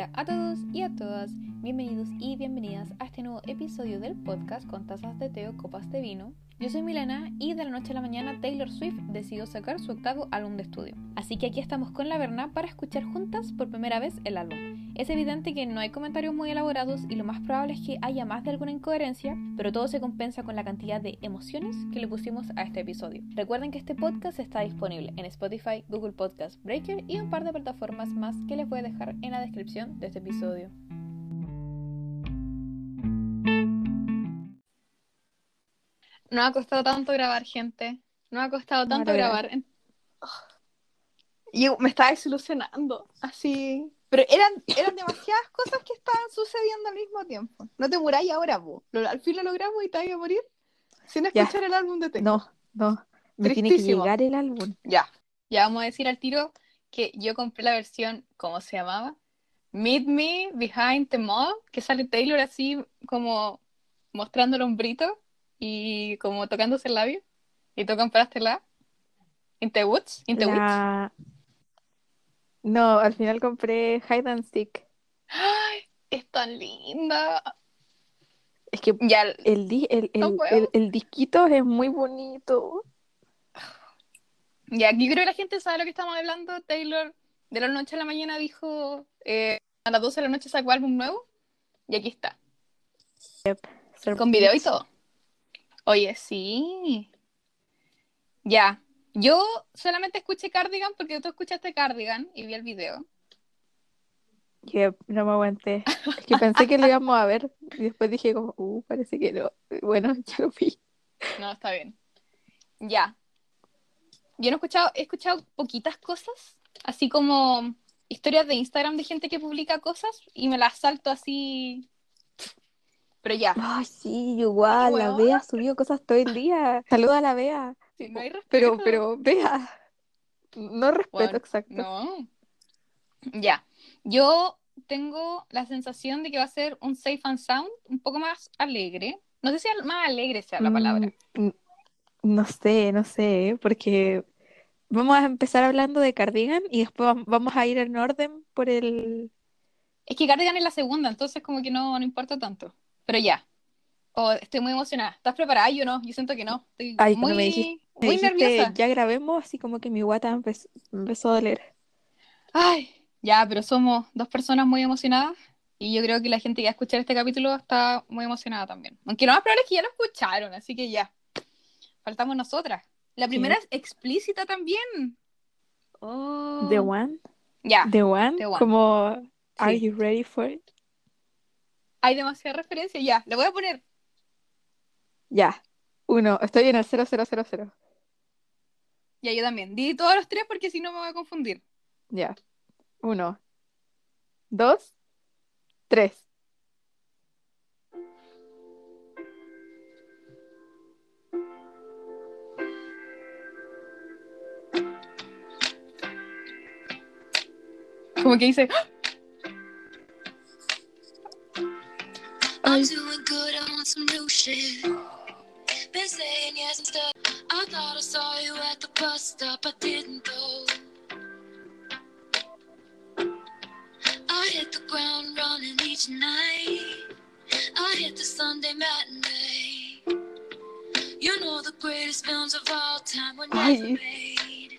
Hola a todos y a todas, bienvenidos y bienvenidas a este nuevo episodio del podcast con tazas de té o copas de vino. Yo soy Milena y de la noche a la mañana Taylor Swift decidió sacar su octavo álbum de estudio. Así que aquí estamos con la Berna para escuchar juntas por primera vez el álbum. Es evidente que no hay comentarios muy elaborados y lo más probable es que haya más de alguna incoherencia, pero todo se compensa con la cantidad de emociones que le pusimos a este episodio. Recuerden que este podcast está disponible en Spotify, Google Podcast, Breaker y un par de plataformas más que les voy a dejar en la descripción de este episodio. No ha costado tanto grabar, gente. No ha costado tanto grabar. Y me estaba desilusionando, así. Pero eran, eran demasiadas cosas que estaban sucediendo al mismo tiempo. No te muráis ahora, vos. Al fin lo logramos y te vas a morir sin escuchar el álbum de T. No, no. Me tiene que llegar el álbum. Ya. Ya vamos a decir al tiro que yo compré la versión, ¿cómo se llamaba? Meet Me Behind the Mob, que sale Taylor así como mostrando el hombrito y como tocándose el labio. ¿Y tú compraste la? ¿In the Woods? ¿In the La- No, al final compré Hide and Stick. ¡Ay! Es tan linda. Es que Ya, el, el, el, No puedo. el- el disquito es muy bonito. ya, aquí creo que la gente sabe lo que estamos hablando. Taylor de la noche a la mañana dijo eh, a las 12 de la noche sacó álbum nuevo. Y aquí está. Con video y todo. Oye, sí. Ya. Yo solamente escuché Cardigan porque tú escuchaste Cardigan y vi el video. Que no me aguanté. Es que pensé que lo íbamos a ver. Y después dije como, uh, parece que no. Bueno, ya lo vi. No, está bien. Ya. Yo no he escuchado, he escuchado poquitas cosas, así como historias de Instagram de gente que publica cosas y me las salto así. Pero ya. Ay, sí, igual, la Huevona. Bea subió cosas todo el día. Saluda a la Bea. Sí, no hay Pero, respeto. pero, Bea. No respeto, Bueno, exacto. No. Ya. Yo tengo la sensación de que va a ser un Safe and Sound un poco más alegre. No sé si más alegre sea la palabra. Mm, mm, No sé, no sé, porque vamos a empezar hablando de Cardigan y después vam- vamos a ir en orden por el... Es que Cardigan es la segunda, entonces como que no, no importa tanto. Pero ya. Oh, estoy muy emocionada. ¿Estás preparada? Yo no, yo siento que no. Estoy Ay, muy, me dijiste- Me muy dijiste, nerviosa. ya grabemos, así como que mi guata empezó, a doler. Ay, ya, pero somos dos personas muy emocionadas y yo creo que la gente que va a escuchar este capítulo está muy emocionada también. Aunque lo más probable es que ya lo escucharon, así que ya. Faltamos nosotras. La primera es explícita también. Oh. The One, Ya, The One, The One. como Are Sí. you ready for it? hay demasiada referencia. Ya, le voy a poner. Ya, uno, estoy en el 0000. Ya, yo también. Di todos los tres porque si no me voy a confundir. Ya, uno, dos, tres. Como que dice. I'm doing good, I'm on some new shit. Been saying yes and stuff. I thought I saw you at the bus stop, I didn't though. I hit the ground running each night. I hit the Sunday matinee. You know the greatest films of all time were never made.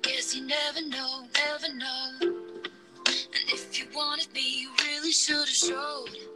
Guess you never know, never know. And if you wanted me, you really should have showed.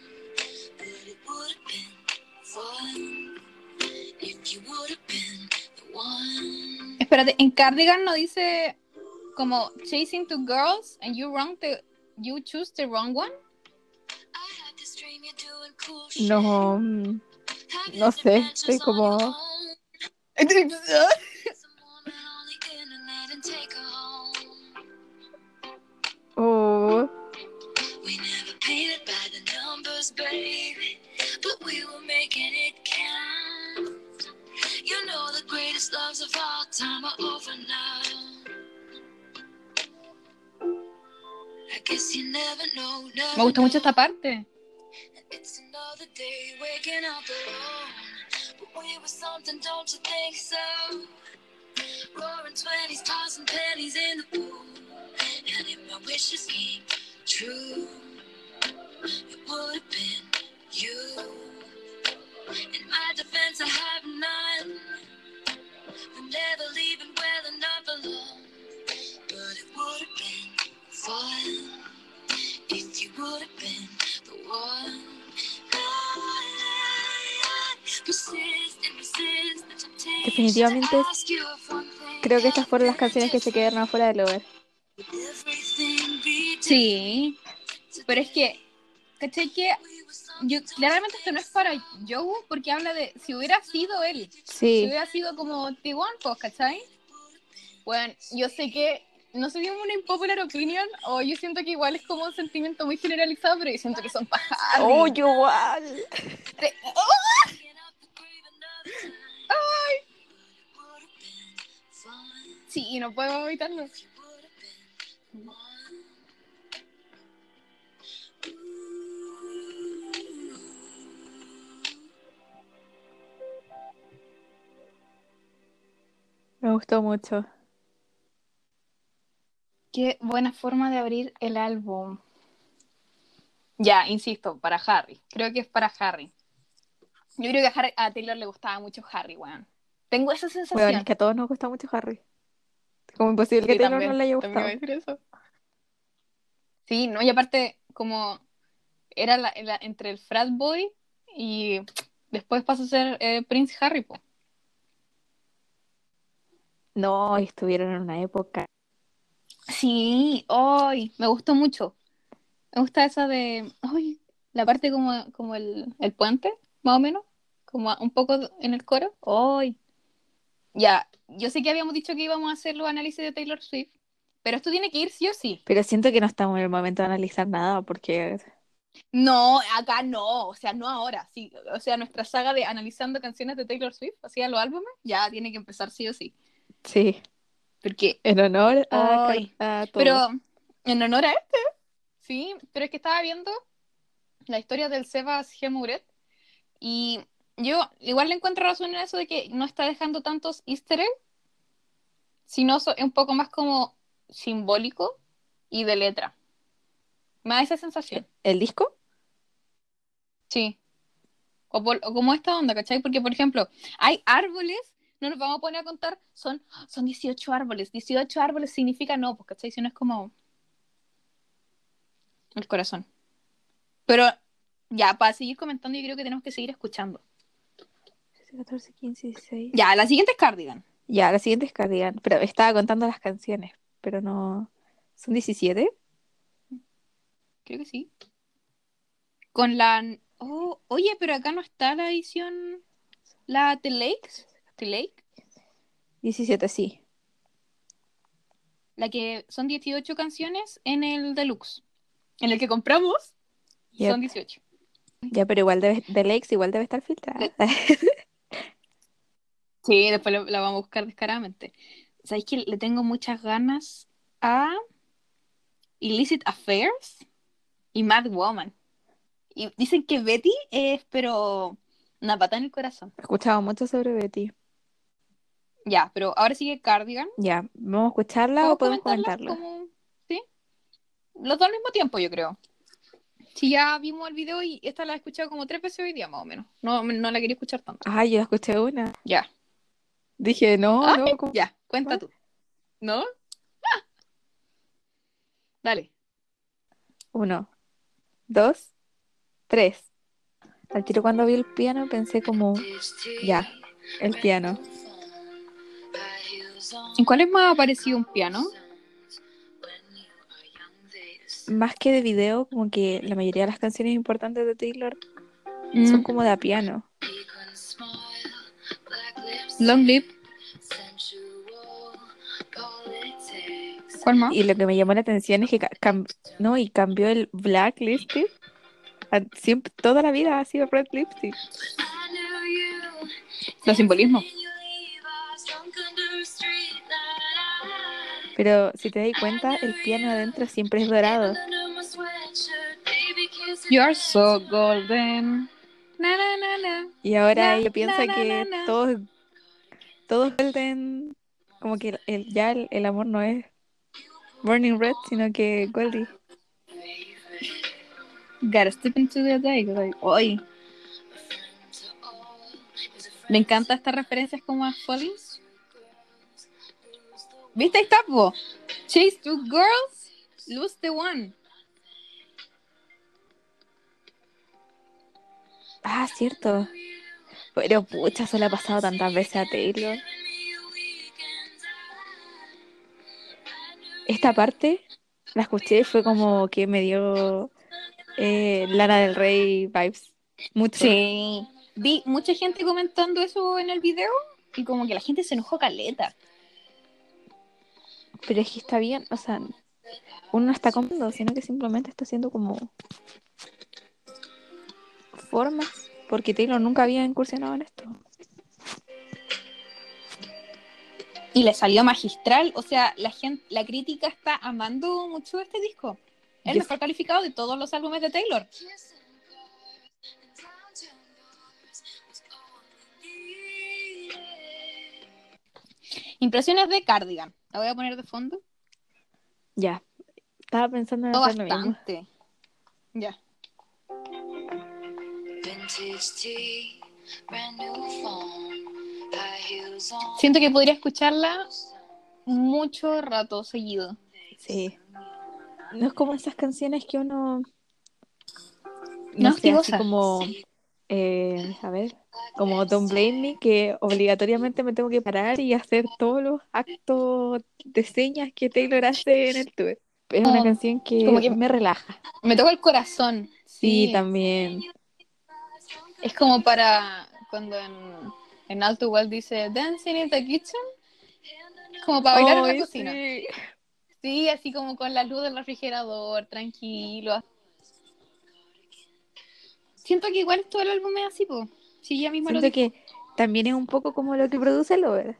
Espérate, en Cardigan no dice como chasing two girls and you wrong the you choose the wrong one. No, no sé, estoy como- oh, We never paid it us, baby, but we were making it count. You know the greatest loves of all time are over now. I guess you never know, never Me gusta mucho esta parte. It's another day waking up alone. But we were something, don't you think so? Roaring twenties, tossing pennies in the pool. And if my wishes came true, it would have been you. In my defense, I have none. For never leaving well enough alone. But it would have been fun if you would have been the one. Definitivamente Creo que estas fueron las canciones que se quedaron afuera del hogar. Sí. Pero es que, ¿cachai? Que yo, claramente esto no es para Joe porque habla de si hubiera sido él. Si Sí, hubiera sido como T1, pues, ¿cachai? Bueno, yo sé que no sé si es una impopular opinion o yo siento que igual es como un sentimiento muy generalizado, pero yo siento que son pajadas. oh, yo igual. Sí, no puedo evitarlo. Me gustó mucho. Qué buena forma de abrir el álbum. Ya, insisto, para Harry. Creo que es para Harry. Yo creo que a, Harry- a Taylor le gustaba mucho Harry, weón. Tengo esa sensación. Bueno, es que a todos nos gusta mucho Harry. Como imposible que Sí, Taylor también, no le haya gustado. decir eso. Sí, no, y aparte, como era la- la- entre el frat boy y después pasó a ser eh, Prince Harry, po. No, estuvieron en una época. Sí, hoy me gustó mucho. Me gusta esa de, ay, la parte como, como el, el puente, más o menos, como un poco en el coro. Hoy. Ya, yo sé que habíamos dicho que íbamos a hacer los análisis de Taylor Swift, pero esto tiene que ir sí o sí. Pero siento que no estamos en el momento de analizar nada porque No, acá no, o sea, no ahora, sí, o sea, nuestra saga de analizando canciones de Taylor Swift, así a los álbumes, ya tiene que empezar sí o sí, sí, porque, en honor a, Ay, a todo. pero en honor a este, sí, pero es que estaba viendo la historia del Sebas Gemuret y yo igual le encuentro razón en eso de que no está dejando tantos easter eggs, sino es un poco más como simbólico y de letra. Me da esa sensación. ¿El disco? Sí. O, por- o como esta onda, ¿cachai? Porque, por ejemplo, hay árboles, no nos vamos a poner a contar, son, son 18 árboles. 18 árboles significa no, pues, ¿cachai? Si no es como el corazón. Pero, ya, para seguir comentando, yo creo que tenemos que seguir escuchando. 14, 15, 16. Ya, la siguiente es Cardigan. Ya, la siguiente es Cardigan. Pero estaba contando las canciones, pero no. ¿Son 17? Creo que sí. Con la... Oh, oye, pero acá no está la edición... La The Lakes. Lake. 17, sí. La que son 18 canciones en el deluxe. En el que compramos Yep. son 18. Ya, pero igual debe, de Lakes igual debe estar filtrada. Sí, después la, la vamos a buscar descaradamente. ¿Sabéis que le tengo muchas ganas a Illicit Affairs y Mad Woman? Y dicen que Betty es, pero una pata en el corazón. He escuchado mucho sobre Betty. Ya, pero ahora sigue Cardigan. Ya, ¿vamos a escucharla o podemos comentarla? como- ¿Sí? Los dos al mismo tiempo, yo creo. Si ya vimos el video y esta la he escuchado como tres veces hoy día, más o menos. No, no la quería escuchar tanto. Ah, yo escuché una. Ya. Dije, no, Ah, no. ¿cómo? Ya, cuenta tú. ¿No? Ah. Dale. Uno, dos, tres. Al tiro cuando vi el piano pensé como, ya, el piano. ¿En cuáles más ha aparecido un piano? Más que de video, como que la mayoría de las canciones importantes de Taylor Mm. son como de a piano. Long Live. ¿Cuál más? Y lo que me llamó la atención es que no, y cambió el blacklisted a- siempre, toda la vida ha sido red lipstick. Los simbolismos. Pero si te das cuenta, el piano adentro siempre es dorado. You are so golden. Na, na, na, na. Y ahora ella piensa que todos, todos golden, como que el, ya el, el amor no es burning red, sino que Goldie. Gotta step into the day. like, Oy. Me encanta estas referencias como a Falling. ¿Viste? Ahí está, po. Chase two girls, lose the one. Ah, cierto. Pero pucha, eso le ha pasado tantas veces a Taylor. Esta parte la escuché y fue como que me dio eh, Lana del Rey vibes. Mucho. Sí. Vi mucha gente comentando eso en el video y como que la gente se enojó caleta. Pero es que está bien, o sea, uno no está comiendo, sino que simplemente está haciendo como formas, porque Taylor nunca había incursionado en esto. Y le salió magistral, o sea, la gente, la crítica está amando mucho este disco. El mejor calificado de todos los álbumes de Taylor. Impresiones de Cardigan. La voy a poner de fondo. Ya, estaba pensando en hacer lo bastante. Ya. Siento que podría escucharla mucho rato seguido. Sí. No es como esas canciones que uno. No, No sé, así como. Eh, a ver, como Don't Blame Me, que obligatoriamente me tengo que parar y hacer todos los actos de señas que Taylor hace en el tour. Es una Oh, canción que, como que- me relaja. Me toca el corazón. Sí, Sí, también. Es como para cuando en, en Alto Wall dice Dancing in the Kitchen. Como para bailar en Ay, la cocina. sí. Sí, así como con la luz del refrigerador, tranquilo. Siento que igual todo el álbum es así, po. Sí, ella misma lo Siento que también es un poco como lo que produce Lover.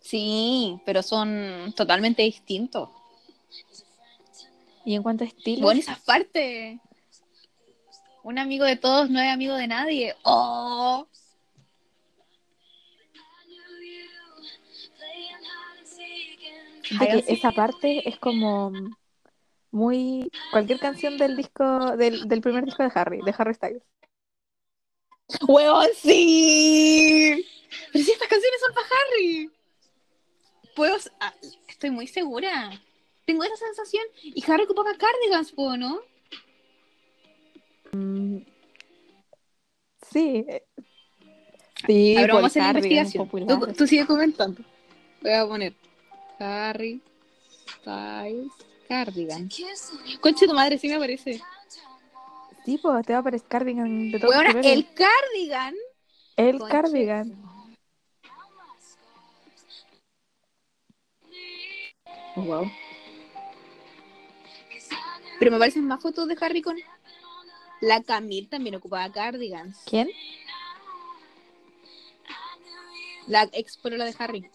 Sí, pero son totalmente distintos. Y en cuanto a estilo, Bueno, esas partes. Un amigo de todos no es amigo de nadie. ¡Oh! siento que esa parte es como muy cualquier canción del disco del, del primer disco de Harry, de Harry Styles. ¡Huevón, sí! Pero si estas canciones son para Harry. Puedo... ah, estoy muy segura. Tengo esa sensación. Y Harry ocupaba cardigans, ¿no? Mm, sí. eh, Sí, A ver, vamos a hacer la investigación. popular. Tú, tú sigue comentando. Voy a poner Harry Styles Cardigan. Conche tu madre, sí me aparece. Sí, pues te va a aparecer cardigan de todos Bueno, el cardigan. El Conche cardigan. Wow. Pero me aparecen más fotos de Harry con. La Camille también ocupaba cardigans. ¿Quién? La ex polola de Harry.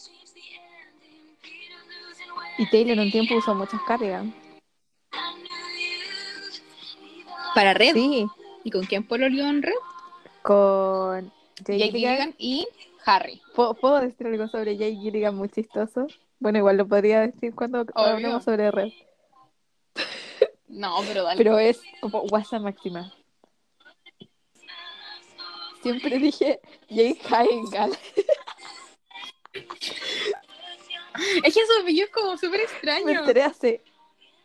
Y Taylor un tiempo usó muchos cardigan. Para Red. Sí, ¿Y con quién pololeó en Red? con Jay Jake Gilligan. Gilligan y Harry. ¿Puedo, puedo decir algo sobre Jay Gilligan muy chistoso? Bueno, igual lo podría decir cuando hablemos sobre Red. No, pero dale. Pero es como WhatsApp máxima. Siempre dije Jake Hyengal. Es que su apellido es como súper Me extraño. enteré hace,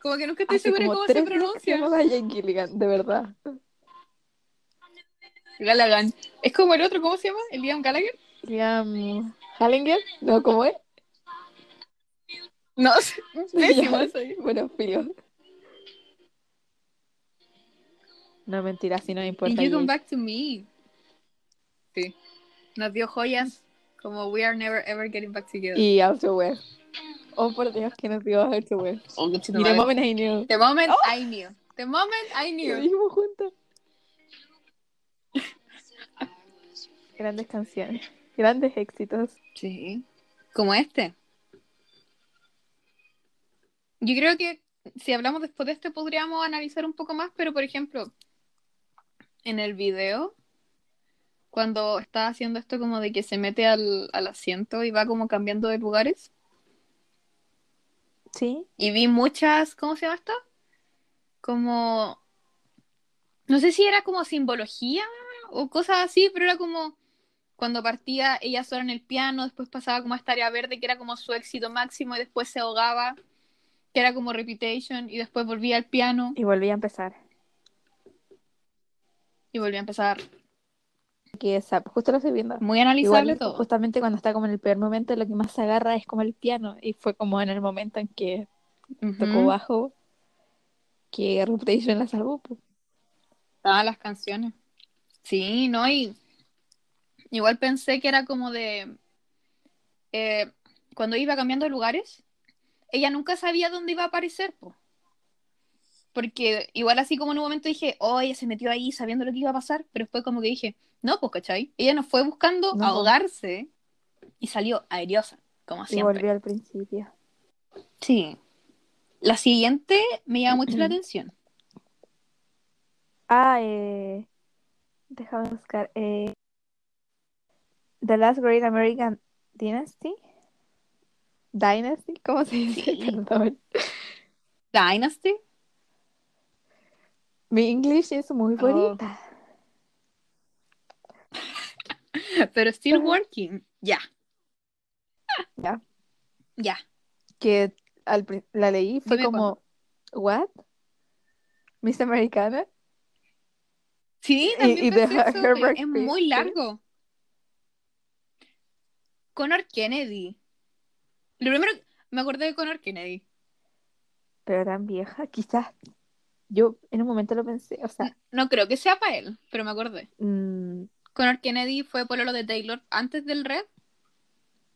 Como que nunca estoy segura cómo se pronuncia. Jake Gilligan, de verdad. Gallagher. Es como el otro, ¿cómo se llama? ¿El Liam Gallagher? Liam Hallinger, ¿no? ¿Cómo es? No, soy. Bueno, filo. No, mentira, si no me importa. You Come. Back to Me. Sí. Nos dio joyas como We Are Never Ever Getting Back Together. Y Outerwear. Oh, por Dios, que nos dio Outerwear. Oh, Y The madre. Moment I Knew. The Moment Oh. I Knew. The moment I Lo knew. dijimos juntos. Grandes canciones, grandes éxitos. Sí. Como este. Yo creo que si hablamos después de este podríamos analizar un poco más, pero por ejemplo, en el video, cuando está haciendo esto como de que se mete al, al asiento y va como cambiando de lugares, Sí, y vi muchas, ¿cómo se llama esto? Como, no sé si era como simbología o cosas así, pero era como cuando partía ella sola en el piano, después pasaba como a esta área verde que era como su éxito máximo y después se ahogaba, que era como Reputation y después volvía al piano y volví a empezar. y volvía a empezar. Que justo lo estoy viendo. Muy analizable Igual, todo. justamente cuando está como en el peor momento, lo que más se agarra es como el piano. Y fue como en el momento en que tocó Ujú. bajo que Reputation la salvó. Estaban las canciones. Sí, ¿no? Y igual pensé que era como de... eh, cuando iba cambiando de lugares, ella nunca sabía dónde iba a aparecer, po. Porque igual así como en un momento dije, oh, ella se metió ahí sabiendo lo que iba a pasar, pero después como que dije, no, pues, ¿cachai? Ella no fue buscando No, po. ahogarse y salió aeriosa, como Y siempre. volvió al principio. Sí. La siguiente me llama mucho la atención. Ah, eh, déjame buscar. Eh, The Last Great American Dynasty. Dynasty, ¿cómo se dice? Sí. Perdón. Dynasty. Mi English es muy Oh. bonita. Pero still working. Ya. Ya. Ya. Que al, la leí, fue Dime como, ¿what? Miss Americana. Sí, Y- también y pensé eso, es, muy largo. Connor Kennedy. Lo primero, me acordé de Connor Kennedy. Pero tan vieja, quizás. Yo en un momento lo pensé, o sea, No creo que sea para él, pero me acordé. mm, Connor Kennedy fue por lo de Taylor antes del Red,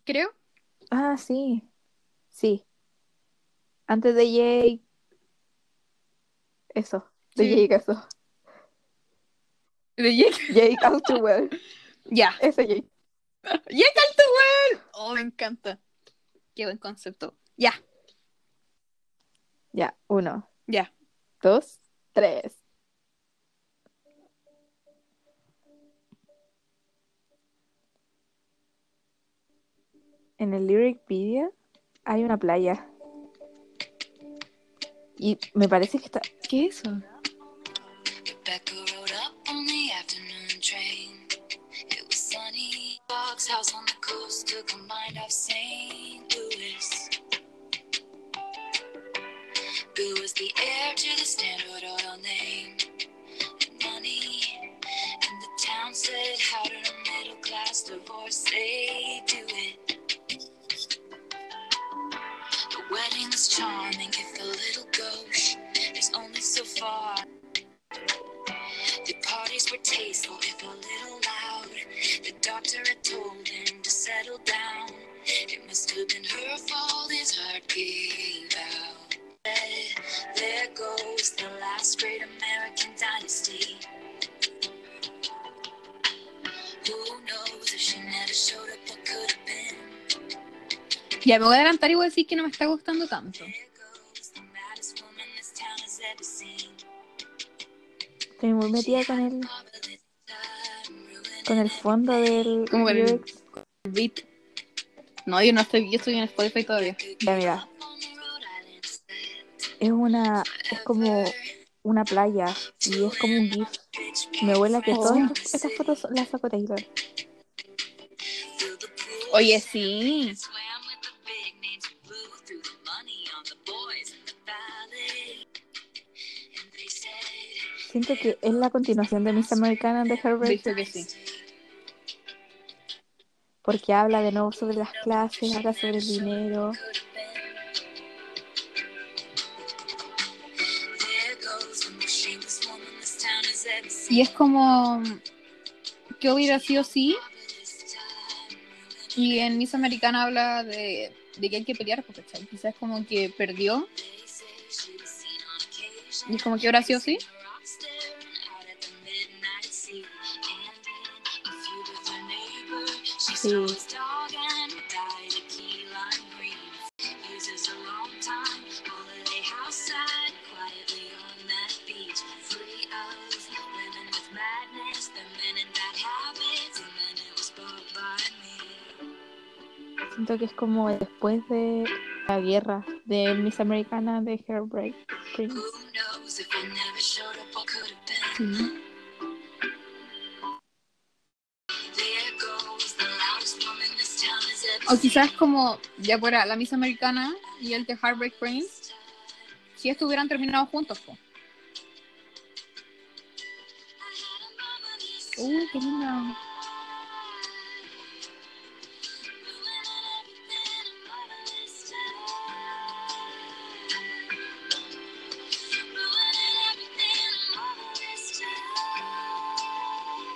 creo. ah, sí, sí. Antes de Jake, eso, de Sí. Jake, eso. De Jake. Jake All Too Well, Ya. ese Jake. Jake Altawell. Oh, me encanta. Qué buen concepto. Ya, Ya, uno, ya. dos, tres. En el lyric video hay una playa. Y me parece que está. ¿Qué es eso? Class divorce they do it? The wedding was charming if a little gauche. There's only so far. The parties were tasteful, if a little loud. The doctor had told him to settle down. It must have been her fault his heart gave out. There goes the last great American dynasty. Who knows if she never showed up what could have been? Ya, me voy a adelantar y voy a decir que no me está gustando tanto. Estoy muy metida con el, con el fondo del Como con el-. Beat. No, yo no estoy, yo estoy en Spotify todavía. Ya, mira, es una, es como una playa y es como un GIF. Me huele a que Oh. todas estas- estas fotos las sacó Taylor. Oye, sí. Siento que es la continuación de Miss Americana de Herbert Dice que sí. porque habla de nuevo sobre las clases, habla sobre el dinero. Y es como que hubiera sido sí. Y en Miss Americana habla de, de que hay que pelear, porque ¿cachai? quizás como que perdió Y como que ahora sí o sí. Sí. Siento que es como después de la guerra de Miss Americana de Hairbreak Prince. Sí. O quizás como ya fuera la Miss Americana y el de Heartbreak Prince, si estuvieran terminados juntos. po. Uy, qué linda.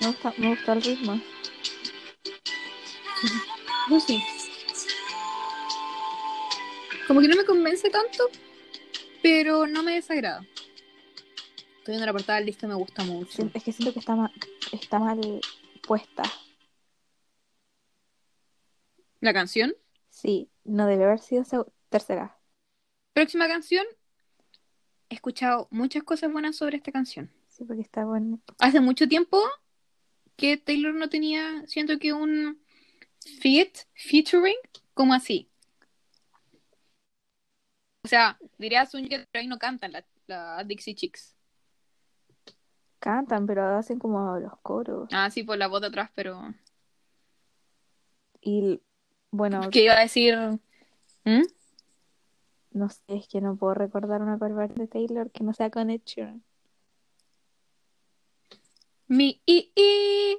Me gusta, me gusta el ritmo. Sí. Como que no me convence tanto, pero no me desagrada. Estoy viendo la portada del disco y me gusta mucho. Es que siento que está mal, está mal puesta. La canción. Sí, no debe haber sido tercera. Próxima canción. He escuchado muchas cosas buenas sobre esta canción. Sí, porque está bueno. Hace mucho tiempo que Taylor no tenía, siento que un feat, featuring, como así. O sea, diría Sun que pero ahí no cantan la, la Dixie Chicks. Cantan, pero hacen como los coros. Ah, sí, por la voz de atrás, pero. Y bueno, ¿Qué iba a decir? ¿Mm? no sé, es que no puedo recordar una cover de Taylor que no sea con Ed Sheeran. Mi i i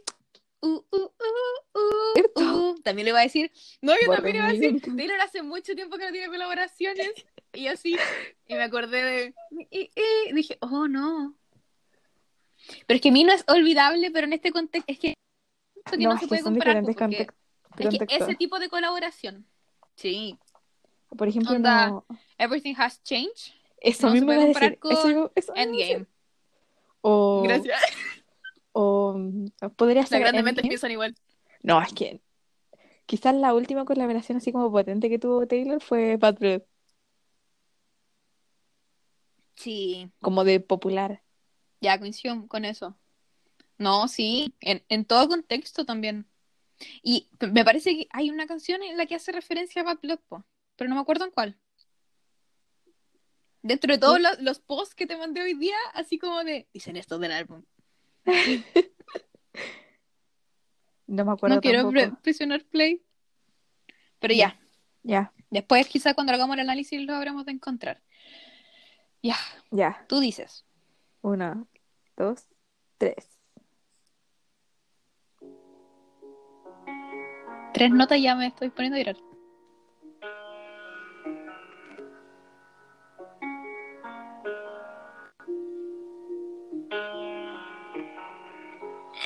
uh, uh, uh, uh. También le iba a decir, no, yo también iba a decir. Taylor hace mucho tiempo que no tiene colaboraciones y así, y me acordé de dije, oh no. Pero es que mi no es olvidable, pero en este contexto es que, que no, No, se puede comparar porque context- es que ese tipo de colaboración, sí, Por ejemplo, onda, no. Everything Has Changed, Eso no se mismo puede iba a comparar decir. con Eso, eso a. Endgame. O, Gracias. o podría ser piensan igual. No, es que quizás la última colaboración así como potente que tuvo Taylor fue Bad Blood, Sí, como de popular. Ya coincido con eso. No, sí, en, en todo contexto también. Y me parece que hay una canción en la que hace referencia a Bad Blood, po, pero no me acuerdo en cuál. Dentro de todos los, los posts que te mandé hoy día, así como de, dicen esto del álbum. No me acuerdo No quiero tampoco. presionar play. Pero ya, Ya, después quizá cuando hagamos el análisis lo habremos de encontrar. Ya, ya. tú dices. Uno, dos, tres. Tres notas ya me estoy poniendo a llorar.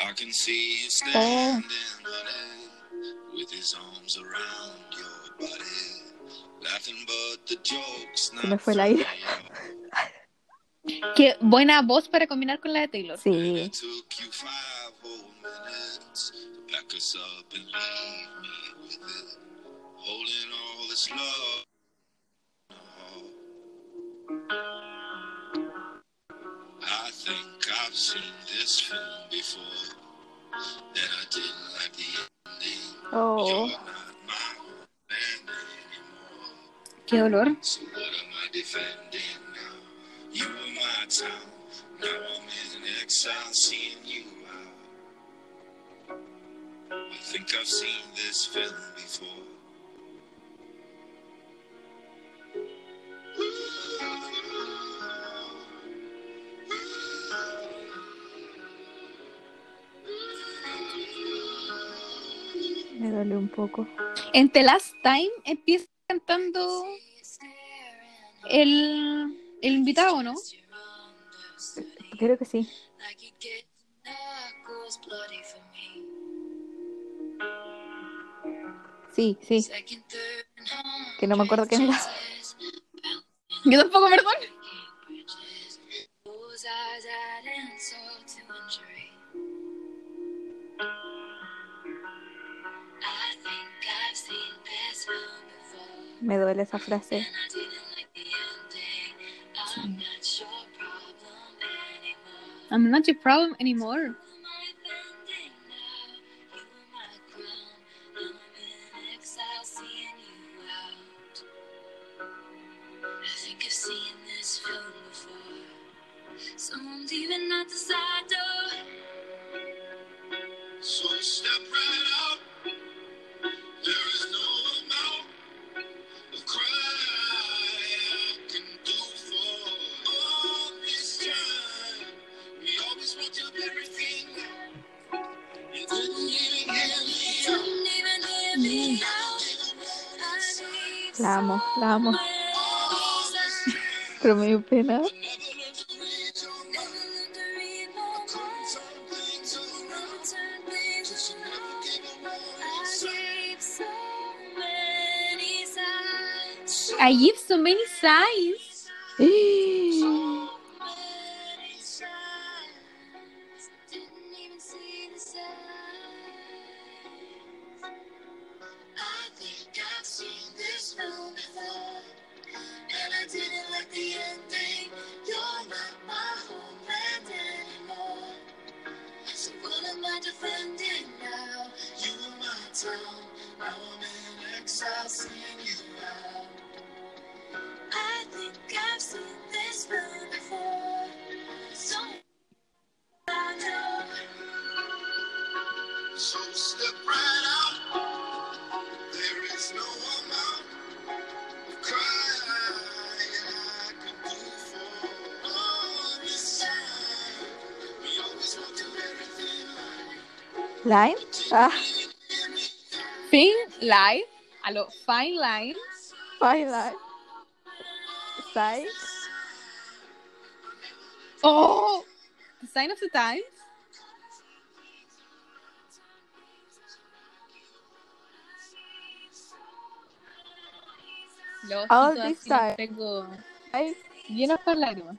I can see you standing, honey, with his arms around your body, Se me fue el aire. Qué buena voz para combinar con la de Taylor. Sí. It took you five whole minutes to back us up and leave me with it, holding all this love. I think I've seen this film before, and I didn't like the ending. Oh, film before. me duele un poco. En The Last Time empieza cantando el, el invitado, ¿no? Creo que sí. Sí, sí. Que no me acuerdo quién era. Yo tampoco, perdón. I think I've seen this. Me duele esa frase. And I didn't like the ending. I'm not your problem anymore. I'm not your problem anymore. Who amo, la amo. Pero me dio learned to read your fine line. fine line. Sai. Oh, the sign of the times. Los All this time. tengo Sai. llenos por lágrimas.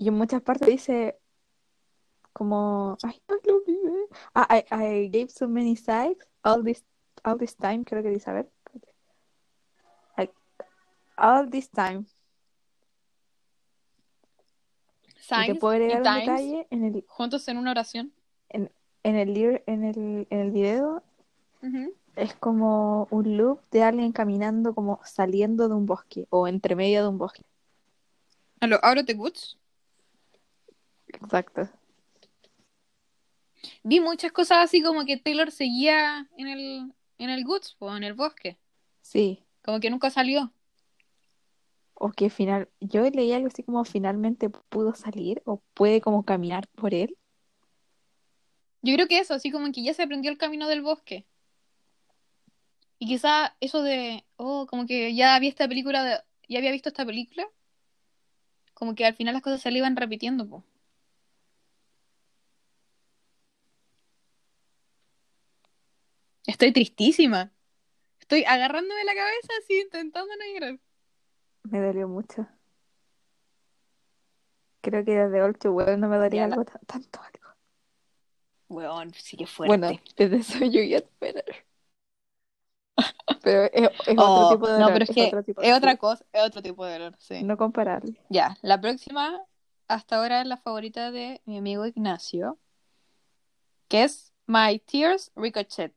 Y en muchas partes dice como, ay, no lo olvidé. Ah, I, I gave so many sides all this, all this time, creo que dice, a ver. I- all this time. Signs puedo y agregar un times detalle en el, juntos en una oración. en el, lyr- en el, en el video, es como un loop de alguien caminando como saliendo de un bosque o entre medio de un bosque. Aló, out of the woods. Exacto. Vi muchas cosas así como que Taylor seguía en el, en el woods, o en el bosque. Sí. Como que nunca salió. O que final, yo leí algo así como finalmente pudo salir o puede como caminar por él. Yo creo que eso, así como que ya se aprendió el camino del bosque. Y quizá eso de, oh, como que ya había esta película, de, ya había visto esta película, como que al final las cosas se le iban repitiendo, po. Estoy tristísima. Estoy agarrándome la cabeza así, intentando no llorar. Me dolió mucho. Creo que desde All Too Well no me daría la- algo tan- tanto algo. Weón, sí que fuerte. Bueno, desde So You Get Better. Pero es, es Oh, otro tipo de no, dolor, pero es que otro tipo- es otra cosa, es otro tipo de dolor, sí. No comparable. Ya, la próxima hasta ahora es la favorita de mi amigo Ignacio, que es My Tears Ricochet.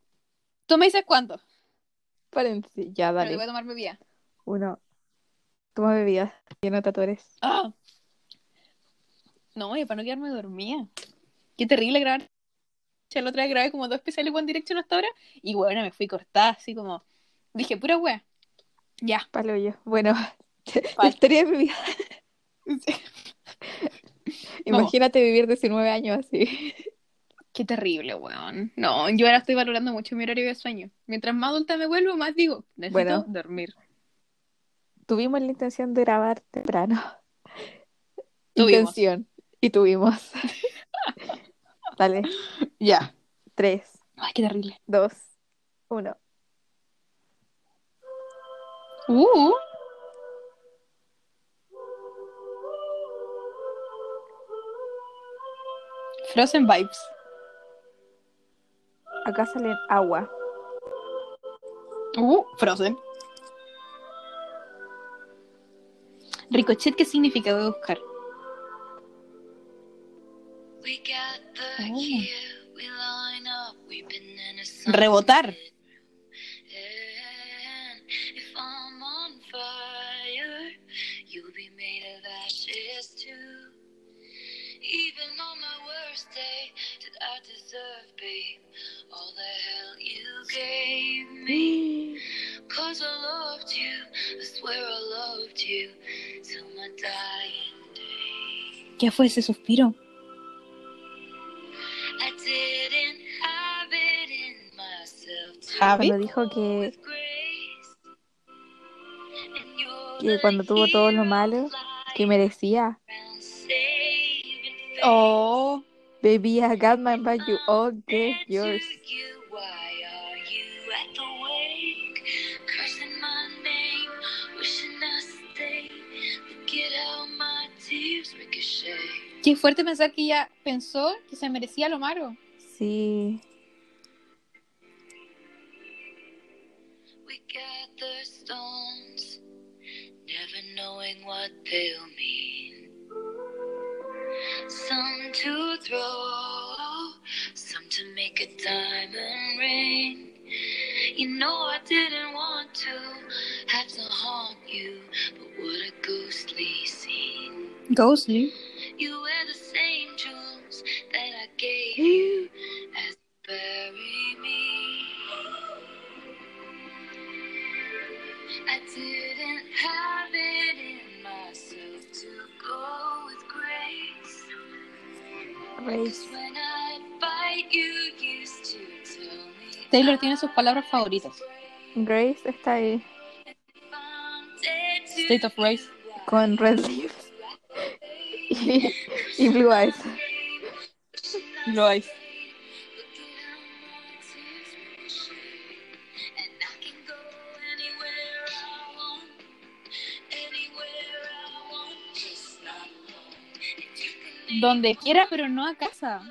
Tú me dices cuánto, Paréntesis, ya pero dale. yo voy a tomar bebida. Uno, toma bebida y no tatores. ¡Ah! No, y para no quedarme dormida. Qué terrible grabar. La otra vez grabé como dos especiales One Direction hasta ahora y bueno, me fui cortada así como... Dije, pura wea. Ya. Palo yo. Bueno, la historia de mi vida. Imagínate vivir 19 años así. Qué terrible, weón. No, yo ahora estoy valorando mucho mi horario de sueño. Mientras más adulta me vuelvo, más digo, necesito Bueno. dormir. Tuvimos la intención de grabar temprano. Tuvimos. Intención. Y tuvimos. Dale. Ya. Tres, Ay, qué terrible. dos, uno. Uh. Frozen vibes. Acá sale agua. Uh, Frozen. Ricochet, ¿qué significa? Voy a buscar. Oh. here, we line up, we've been in a Rebotar. And if I'm on fire, you'll be made of ashes too. Even on my worst day, did I deserve, babe, the hell you gave me? Cause I loved you, I swear I loved you, till my dying day. ¿Qué fue ese suspiro? I didn't have it in myself to Javi. Cuando dijo que, que the cuando tuvo todo lo malo que merecía. Oh. Baby, I got my back, you all get yours. to you, why are you at the wake? Cursing my name, wishing I stayed. Look at how my tears ricochet. Qué fuerte pensar que ella pensó que se merecía lo malo. Sí. We gather stones, never knowing what they'll mean. Some to throw, some to make a diamond ring. You know I didn't want to have to haunt you, but what a ghostly scene. Ghostly. You wear the same jewels that I gave you as you Taylor tiene sus palabras favoritas. Grace está ahí State of Grace. con Red Lips y, y Blue Eyes. Lo hay. Donde quiera, pero no a casa.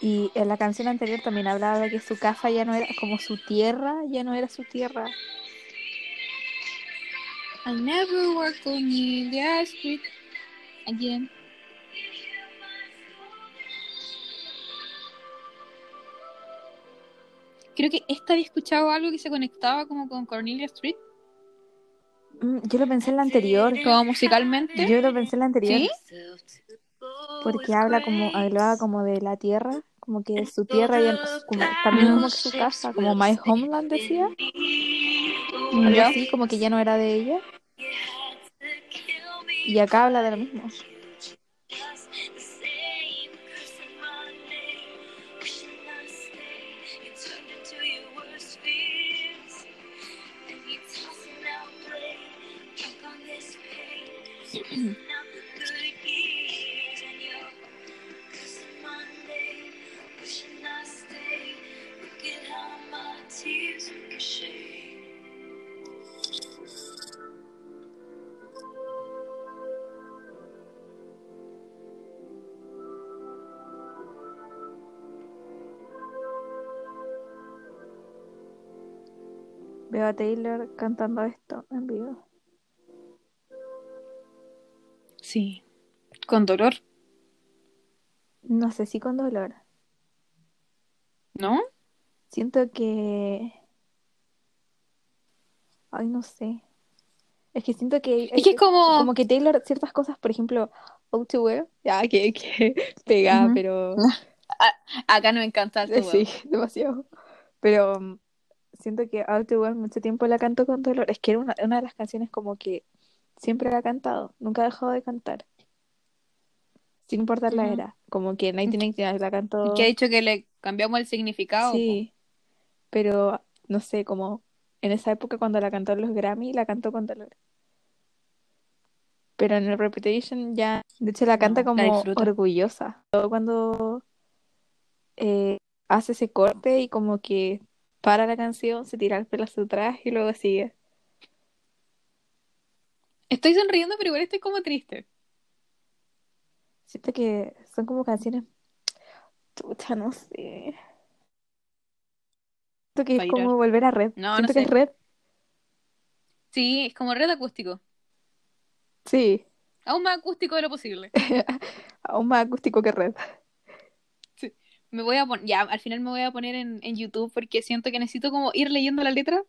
Y en la canción anterior también hablaba de que su casa ya no era como su tierra, ya no era su tierra. I never on the street again. Creo que esta había escuchado algo que se conectaba como con Cornelia Street, Yo lo pensé en la anterior. como musicalmente. Yo lo pensé en la anterior. ¿Sí? Porque habla como, hablaba como de la tierra, como que su tierra como, también como que su casa, como My Homeland decía, algo así, como que ya no era de ella. Y acá habla de lo mismo. Veo a Taylor cantando esto en vivo. Sí. Con dolor, No sé si con dolor. ¿no? Siento que... Ay, no sé. Es que siento que... Es que es como... como que Taylor, ciertas cosas, por ejemplo, All Too Well, ya que, que pega, pero Acá no me encanta tu sí, demasiado. Pero mm, siento que All Too Well mucho tiempo la canto con dolor. Es que era una, una de las canciones como que siempre la ha cantado, nunca ha dejado de cantar. sin importar la era. Como que 1989 la cantó. Que ha dicho que le cambiamos el significado. po. Sí, pero no sé, como en esa época cuando la cantó en los Grammy, la cantó con dolor. Pero en el Reputation ya, de hecho la canta No, la como orgullosa. Todo cuando eh, hace ese corte y como que para la canción, se tira el pelo hacia atrás y luego sigue. Estoy sonriendo, pero igual estoy como triste. Siento que son como canciones, chucha, no sé. Siento que es como volver a Red. No, no Siento que sé. es Red. Sí, es como red acústico. Sí, Aún más acústico de lo posible. aún más acústico que Red. Me voy a poner, ya, al final me voy a poner en, en YouTube porque siento que necesito como ir leyendo la letra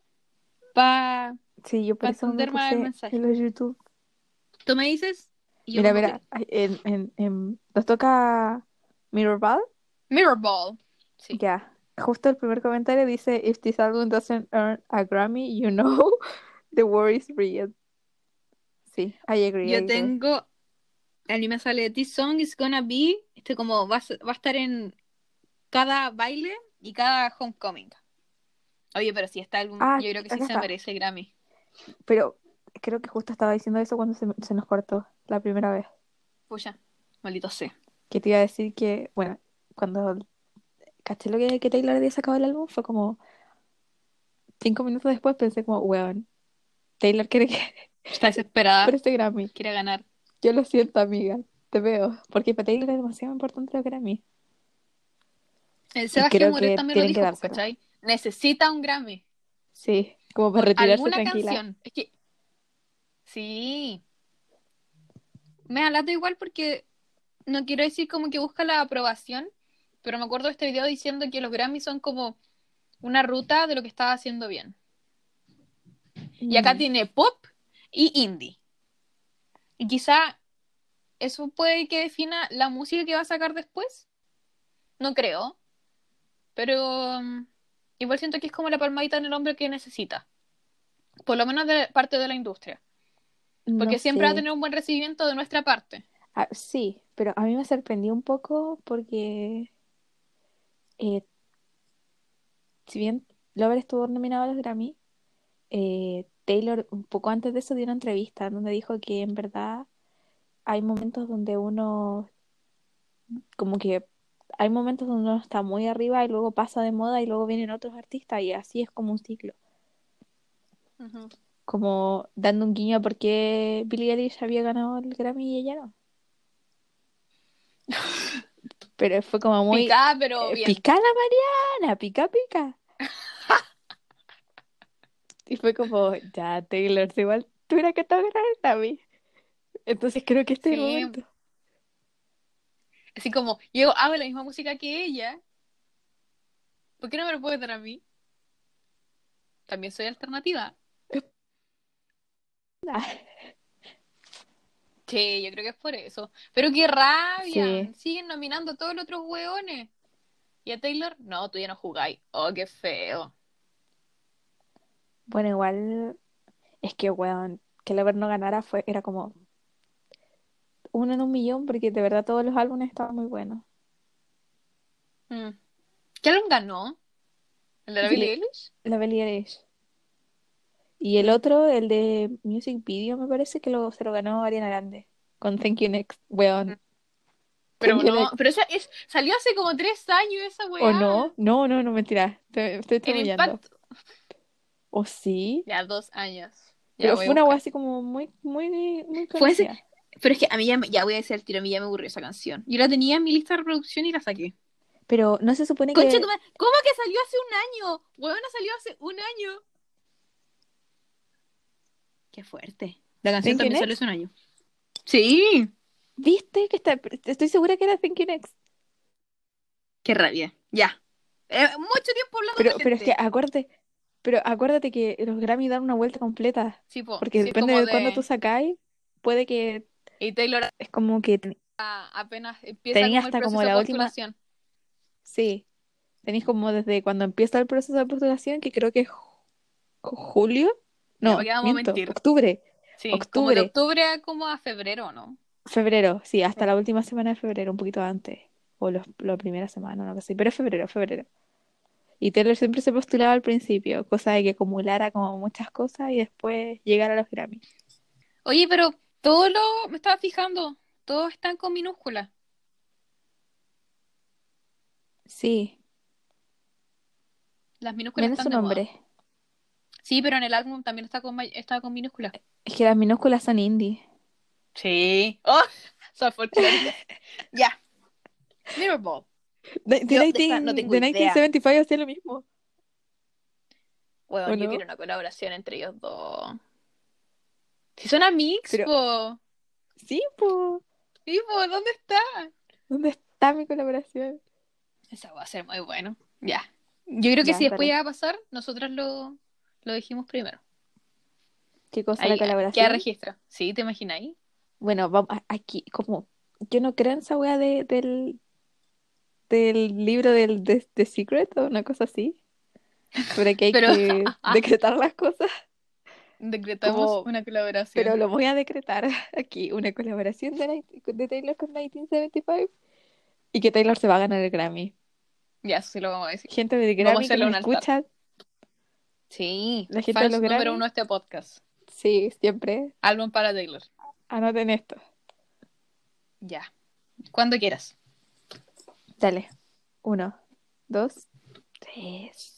para... Sí, yo Pa' más el mensaje. en los YouTube. Tú me dices... yo Mira, mira, en, en, en- nos toca Mirrorball. Mirrorball. Sí. Ya, justo el primer comentario dice, If this album doesn't earn a Grammy, you know the war is real. Sí, I agree, I Yo agree. tengo... A mí me sale This song is gonna be... Este como va va a estar en cada baile y cada homecoming. Oye, pero si este álbum, Ah, yo creo que sí se está. merece Grammy. Pero creo que justo estaba diciendo eso cuando se, se nos cortó la primera vez. Pucha, maldito sea. Que te iba a decir que, bueno, cuando caché lo que, que Taylor había sacado el álbum, fue como cinco minutos después pensé como, weón, Taylor quiere que Está desesperada. por este Grammy. Quiere ganar. Yo lo siento, amiga, te veo. Porque para Taylor es demasiado importante lo Grammy. El creo Sebastián que Moret también lo que dijo. ¿cachai? Necesita un Grammy. Sí, como para retirarse alguna tranquila. canción. Es que. Sí. Me alata igual porque no quiero decir como que busca la aprobación, pero me acuerdo de este video diciendo que los Grammys son como una ruta de lo que estaba haciendo bien. Y acá Mm. tiene pop y indie. Y quizá eso puede que defina la música que va a sacar después. No creo. Pero mm, igual siento que es como la palmadita en el hombro que necesita. Por lo menos de parte de la industria. Porque No siempre va a tener un buen recibimiento de nuestra parte. Ah, sí, pero a mí me sorprendió un poco porque eh, si bien Lover estuvo nominado a los Grammy, eh, Taylor un poco antes de eso dio una entrevista donde dijo que en verdad hay momentos donde uno como que hay momentos donde uno está muy arriba y luego pasa de moda y luego vienen otros artistas y así es como un ciclo. Como dando un guiño a por qué Billie Eilish había ganado el Grammy y ella no. Pero fue como muy... Picada, pero Eh, bien. pica la Mariana, pica, pica. y fue como, ya, Taylor, igual tuviera que estar ganar el Grammy. Entonces creo que este es el Sí. momento. Así como, yo hago la misma música que ella. ¿Por qué no me lo puede dar a mí? También soy alternativa. Ah, Sí, yo creo que es por eso. Pero qué rabia. Sí. Siguen nominando a todos los otros hueones. ¿Y a Taylor? No, tú ya no jugáis. Oh, qué feo. Bueno, igual es que, weón, que Lover no ganara fue, era como uno en un millón, porque de verdad todos los álbumes estaban muy buenos. Mm. ¿Qué álbum ganó? ¿El de la Billie- Eilish? La Billie Eilish. Y el otro, el de Music Video, me parece que lo, se lo ganó Ariana Grande con Thank You Next, weón. Pero Thank You no, Next. pero esa es, salió hace como tres años esa weá. ¿O no? No, no, no, mentira. Estoy. Impact. ¿O sí? Ya, dos años. Ya Pero fue una weá así como muy, muy, muy Fue conocida. Pero es que a mí ya, me- ya voy a decir el tiro, a mí ya me aburrió esa canción. Yo la tenía en mi lista de reproducción y la saqué. Pero no se supone Concha que... tu madre, ¿cómo que salió hace un año? Huevona salió hace un año. Qué fuerte. La canción también salió hace un año. Sí. ¿Viste? Que está... Estoy segura que era Thank You Next. Qué rabia. Ya. Eh, mucho tiempo hablando Pero, de pero es que gente. acuérdate... Pero acuérdate que los Grammy dan una vuelta completa. Sí, po, Porque sí, depende como de cuándo tú sacáis, puede que... Y Taylor Es como que... ten- apenas empieza Tenía como el hasta como la de última- postulación. Sí. Tenéis como desde cuando empieza el proceso de postulación, que creo que es ju- julio. No, octubre. Sí, como Octubre. de octubre a como a febrero, ¿no? Febrero, sí, hasta la última semana de febrero, un poquito antes. O los, la primera semana, no sé. Pero es febrero, febrero. Y Taylor siempre se postulaba al principio, cosa de que acumulara como muchas cosas y después llegara a los Grammy. Oye, pero todo lo, me estaba fijando, todos están con minúsculas. Sí, Las minúsculas menos su están moda. nombre. Sí, pero en el álbum también está con, está con minúsculas. Es que las minúsculas son indie. Sí. Oh, so folclórico. ya. Mirrorball. De, Yo de de 19 esta no tengo de idea. 1975 hacía lo mismo. Bueno, ¿O yo no? quiero una colaboración entre ellos dos. Si son amigos, Pero- po. Sí, po. Sí, po, ¿dónde está? ¿Dónde está mi colaboración? Esa va a ser muy bueno. Ya. Yo creo que Ya, si después llega a pasar, nosotros lo, lo dijimos primero. ¿Qué cosa Ahí la queda colaboración? registro. ¿Sí? ¿Te imagináis? Bueno, vamos aquí, como yo no creo en esa wea de, del, del libro del de, The Secret o una cosa así. Pero que hay Pero- que decretar las cosas. Decretamos Como- una colaboración. Pero lo voy a decretar aquí, una colaboración de, Taylor con 1975 y que Taylor se va a ganar el Grammy. Ya, sí lo vamos a decir. Gente de Vamos a Grammy que altar. escucha, Sí. La gente Fans de los número Grammy. uno este podcast. sí, siempre Álbum para Taylor. anoten esto. Ya. Cuando quieras. Dale. Uno, dos, tres.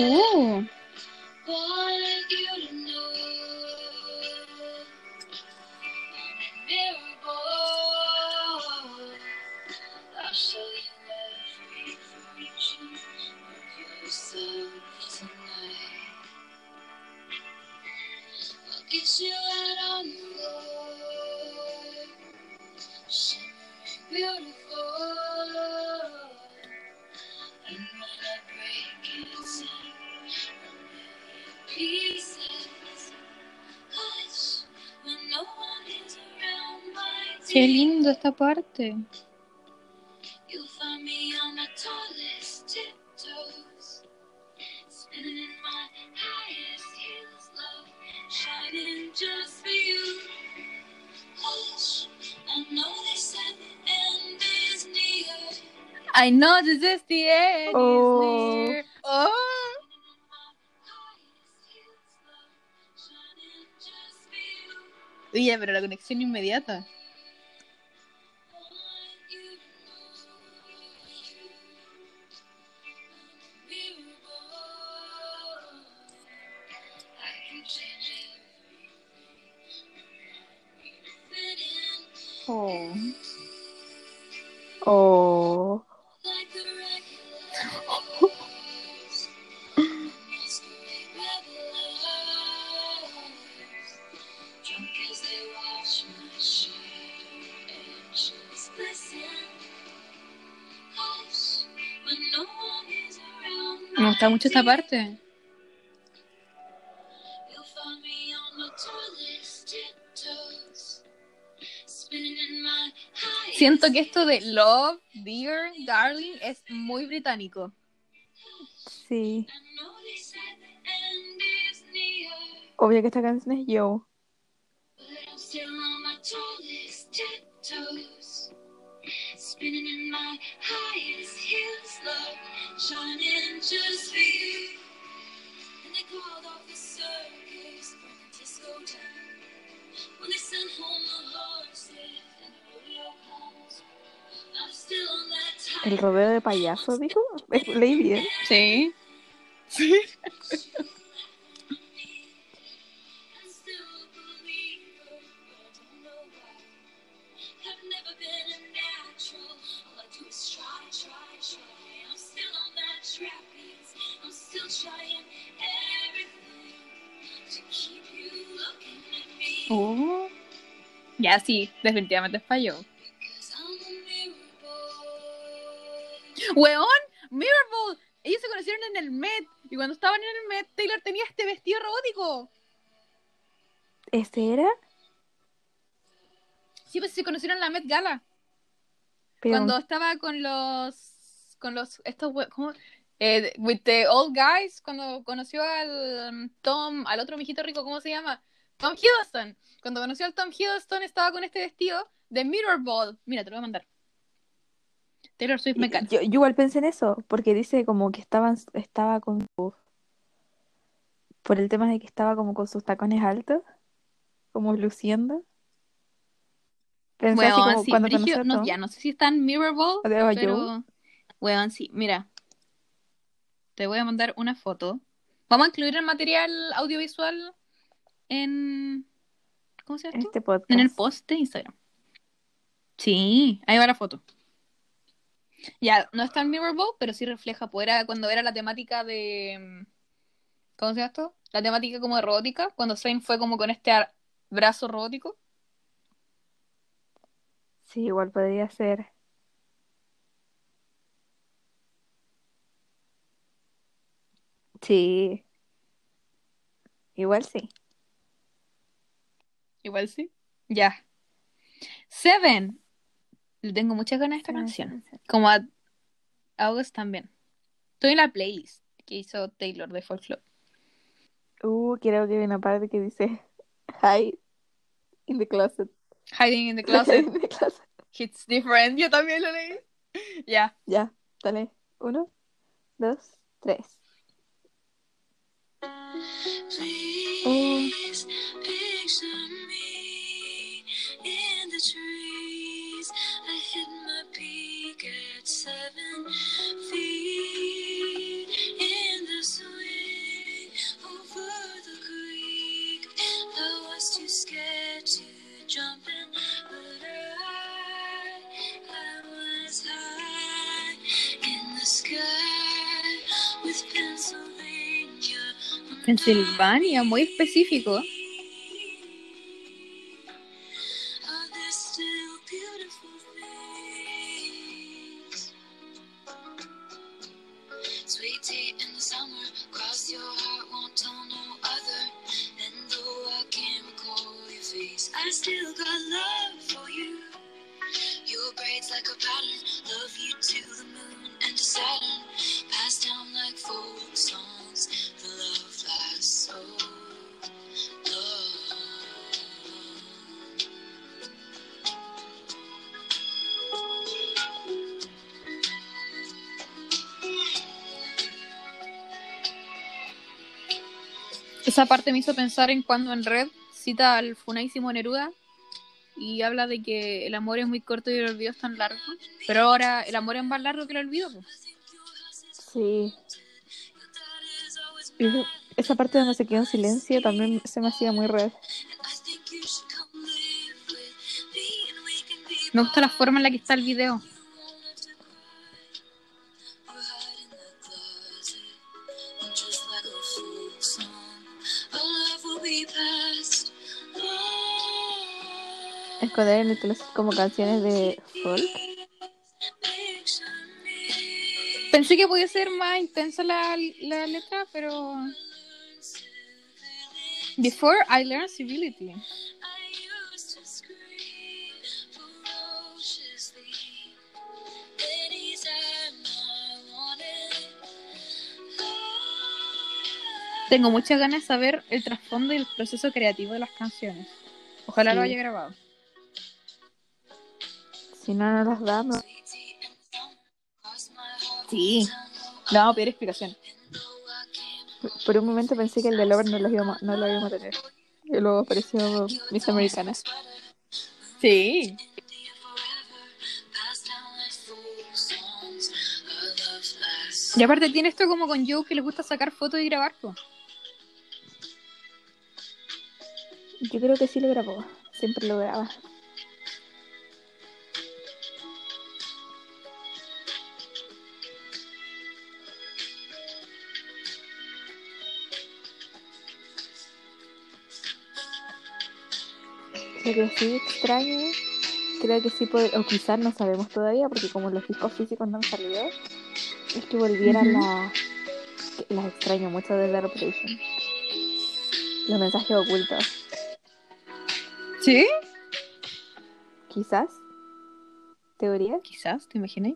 Uh. The end is near. I know this is the end. Oh. is. Oh. Spinning in my highest heels, love, shining just for you. Oye, pero la conexión inmediata. Me gusta mucho esta parte. Siento que esto de love, dear, darling es muy británico. sí. Obvio que esta canción es Yo. El rodeo de payaso, dijo. Es- Leí bien. Sí. Sí. Oh. Ya sí, definitivamente falló. ¡Weón! ¡Mirrorball! Ellos se conocieron en el Met. Y cuando estaban en el Met, Taylor tenía este vestido robótico. ¿Ese era? Sí, pues se conocieron en la Met Gala. Pero Cuando estaba con los. Con los. Estos. ¿Cómo? Eh, with the old guys. Cuando conoció al um, Tom. Al otro mijito rico, ¿cómo se llama? Tom Hiddleston. Cuando conoció al Tom Hiddleston estaba con este vestido de Mirror Ball. Mira, te lo voy a mandar. Taylor Swift me encanta. yo, yo igual pensé en eso, porque dice como que estaban, estaba con su- por el tema de que estaba como con sus tacones altos, como luciendo. Pensé así como sí, cuando a no, ya no sé si está en Mirror Ball, O de Ojo. pero. Weón, sí, mira. Te voy a mandar una foto. Vamos a incluir el material audiovisual en. ¿Cómo se llama este podcast. En el post de Instagram. Sí, ahí va la foto. Ya, no está en Mirror Ball, pero sí refleja, pues era cuando era la temática de. ¿Cómo se llama esto? La temática como de robótica, cuando Zane fue como con este ar- brazo robótico. Sí, igual podría ser. Sí. Igual sí. Igual sí. Ya. Seven. Le tengo muchas ganas de esta canción. Como a August también. Estoy en la playlist que hizo Taylor de Folklore. Uh, creo que hay una parte que dice Hide in the closet. Hiding in the closet. in the closet. Hits different. Yo también lo leí. Ya. Ya, dale. Uno, dos, tres. Please picture me in the trees. Pensilvania, muy específico. Esa parte me hizo pensar en cuando en Red cita al funadísimo Neruda y habla de que el amor es muy corto y el olvido es tan largo. Pero ahora el amor es más largo que el olvido. Sí. Y esa parte donde se quedó en silencio también se me hacía muy red. Me gusta la forma en la que está el video. Esconder en el closet como canciones de folk. Pensé que podía ser más intensa la, la letra, pero... Before I learned civility. Tengo muchas ganas de saber el trasfondo y el proceso creativo de las canciones. Ojalá lo Sí. haya grabado. Si no, no las damos. Sí. Le vamos a pedir explicación. Por un momento pensé que el de Lover no lo íbamos, no lo íbamos a tener. Y luego apareció Miss Americana. Sí. Y aparte tiene esto como con Joe que le gusta sacar fotos y grabar. po. Yo creo que sí lo grabó. Siempre lo graba. Lo que sí extraño, creo que sí puede, o quizás no sabemos todavía, porque como los discos físicos no han salido, es que volvieran la... que Las extraño mucho de The Reputation. Los mensajes ocultos. ¿Sí? Quizás. teoría. Quizás, ¿te imaginas?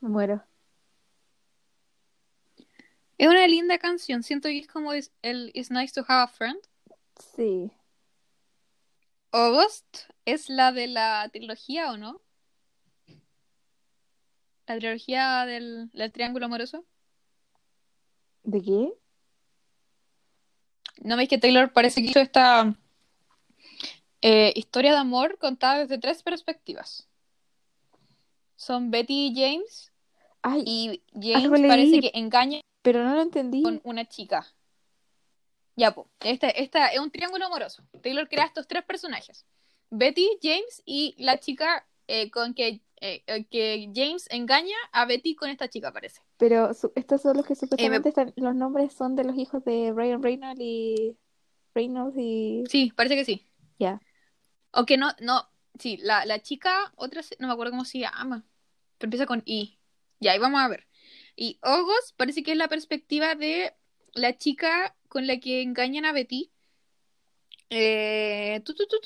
Me muero. Es una linda canción. Siento que es como el It's Nice to Have a Friend. Sí. August es la de la trilogía, ¿o no? La trilogía del, del triángulo amoroso. ¿De qué? ¿No veis que Taylor parece que hizo esta eh, historia de amor contada desde tres perspectivas? Son Betty y James, Ay, y James leí. parece que engaña pero no lo entendí. con una chica. Ya, pues, esta, esta es un triángulo amoroso. Taylor crea estos tres personajes. Betty, James y la chica eh, con que, eh, eh, que James engaña a Betty con esta chica, parece. Pero su- estos son los que supuestamente están, los nombres son de los hijos de Ryan Reynolds y Reynolds y Sí, parece que sí. ya. O que no, no, sí, la, la chica, otra, no me acuerdo cómo se llama, pero empieza con I. Ya, ahí vamos a ver. Y August parece que es la perspectiva de la chica con la que engañan a Betty. Eh, tu, tu, tu,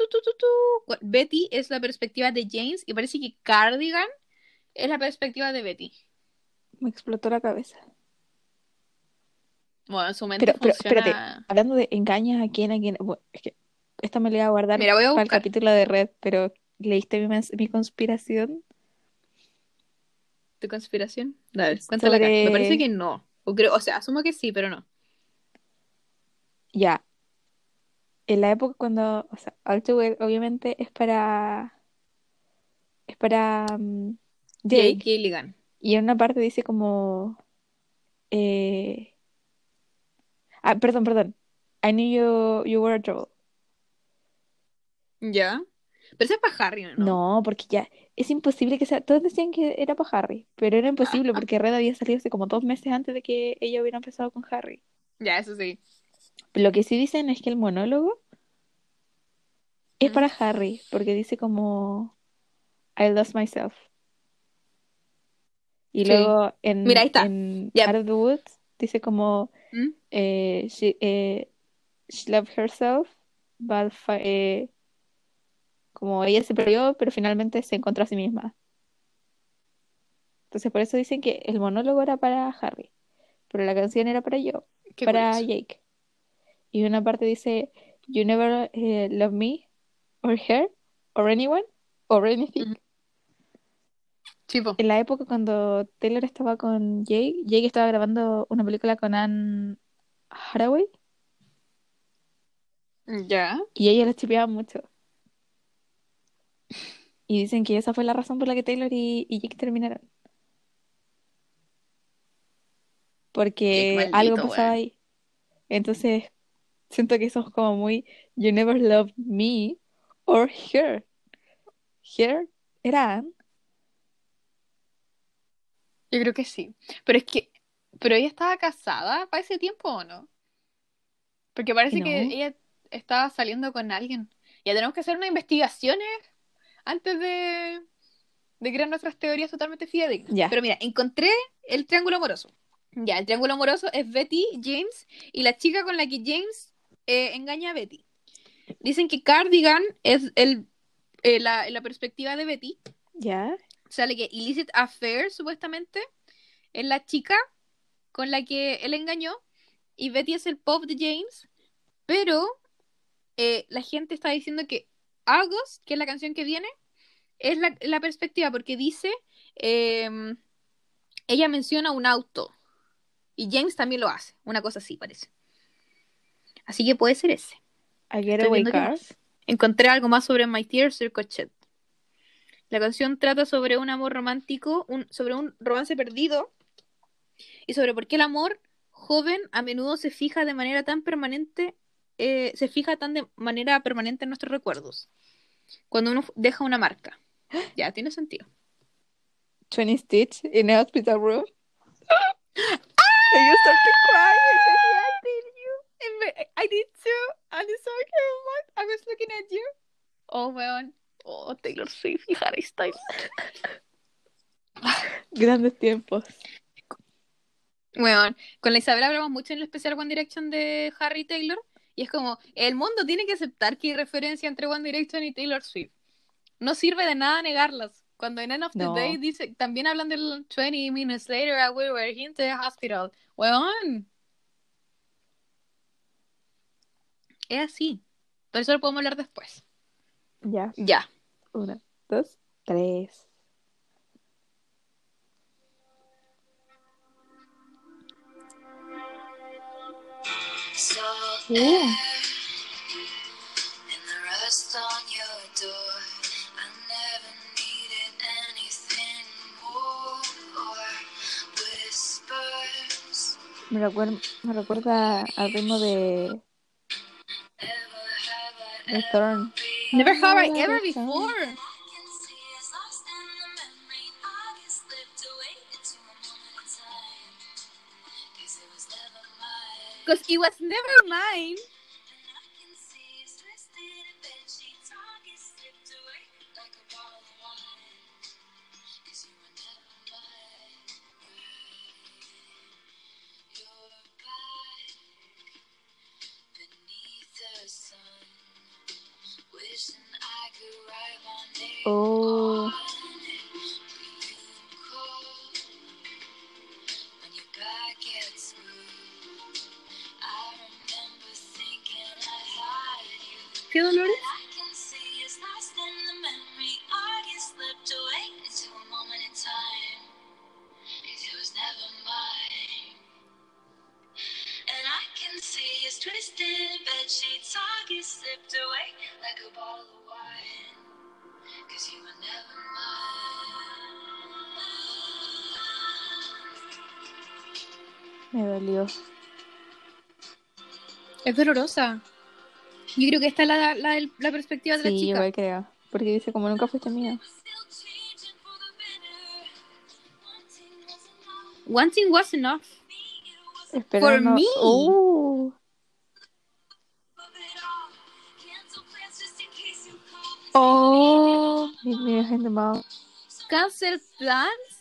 Betty es la perspectiva de James y parece que Cardigan es la perspectiva de Betty. Me explotó la cabeza. Bueno, en su mente Pero, pero, funciona... espérate, hablando de engañas a quién, a quién, bueno, es que esta me la iba a guardar Mira, voy a para el capítulo de Red, pero ¿leíste mi, mi conspiración? ¿Tu conspiración? Dale, cuéntala acá. Me parece que no. O, creo, o sea, asumo que sí, pero no. Ya. En la época cuando, o sea, All Too Well obviamente es para, es para mm, Jake Jake, Gilligan. y en una parte dice como, eh, ah, perdón, perdón, I knew you, you were a trouble. ¿Ya? Pero ese es para Harry, ¿no? No, porque ya es imposible que sea. Todos decían que era para Harry, pero era imposible porque Red había salido hace como dos meses antes de que ella hubiera empezado con Harry. Ya, eso sí. Lo que sí dicen es que el monólogo es para Harry, porque dice como I lost myself. Y Sí. luego en, Mira, ahí está. en Yep. Out of the Woods dice como ¿Mm? eh, she, eh, she loved herself, but eh, como ella se perdió, pero finalmente se encontró a sí misma. Entonces por eso dicen que el monólogo era para Harry, pero la canción era para yo, Qué para curioso. Jake. Y una parte dice, You never eh, love me, or her, or anyone, or anything. Po. En la época cuando Taylor estaba con Jake, Jake estaba grabando una película con Anne Hathaway Ya. y ella la chipeaba mucho. Y dicen que esa fue la razón por la que Taylor y, y Jake terminaron. Porque maldito, algo pasaba ahí. Entonces, siento que eso es como muy You never loved me or her. Her era Anne. Yo creo que sí. Pero es que, pero ella estaba casada para ese tiempo o no? Porque parece No. que ella estaba saliendo con alguien. Ya tenemos que hacer unas investigaciones antes de, de crear nuestras teorías totalmente fidedignas. Ya. Pero mira, encontré el triángulo amoroso. Ya, el triángulo amoroso es Betty, James y la chica con la que James eh, engaña a Betty. Dicen que Cardigan es el, eh, la, la perspectiva de Betty ¿Ya? sale que Illicit Affair, supuestamente, es la chica con la que él engañó. Y Betty es el pop de James. Pero eh, la gente está diciendo que August, que es la canción que viene, es la, la perspectiva, porque dice. eh, ella menciona un auto. Y James también lo hace. Una cosa así, parece. Así que puede ser ese. A Getaway viendo qué Car. más. Encontré algo más sobre My Dear Sir Cochet. La canción trata sobre un amor romántico, un, sobre un romance perdido y sobre por qué el amor joven a menudo se fija de manera tan permanente, eh, se fija tan de manera permanente en nuestros recuerdos. Cuando uno deja una marca. Ya, tiene sentido. 20 Stitch in a hospital room. And you start to cry. I said, "Yeah, I did you." I did too. And it's okay, I was looking at you. Oh, weón. Oh, Taylor Swift y Harry Styles. Grandes tiempos. Bueno, con la Isabel hablamos mucho en el especial One Direction de Harry Taylor. Y es como, el mundo tiene que aceptar que hay referencia entre One Direction y Taylor Swift. No sirve de nada negarlas. Cuando en End of the No. Day dice, también hablan del 20 minutes later I we were in the hospital. Weón. Es así. Pero eso lo podemos hablar después. Ya. Ya. Una, dos, tres. Uh. Me recuerda, me recuerda al ritmo de, Ever have I de Thorn. been? Never have I Never ever have I. before. I can see it's lost Oh. Es dolorosa. Yo creo que esta es la, la, la perspectiva de la Sí, chica. igual creo. Porque dice, como nunca fuiste mía. One thing was enough. Espero For me. Uh, Oh. meet me behind the mouth. Cancel plans.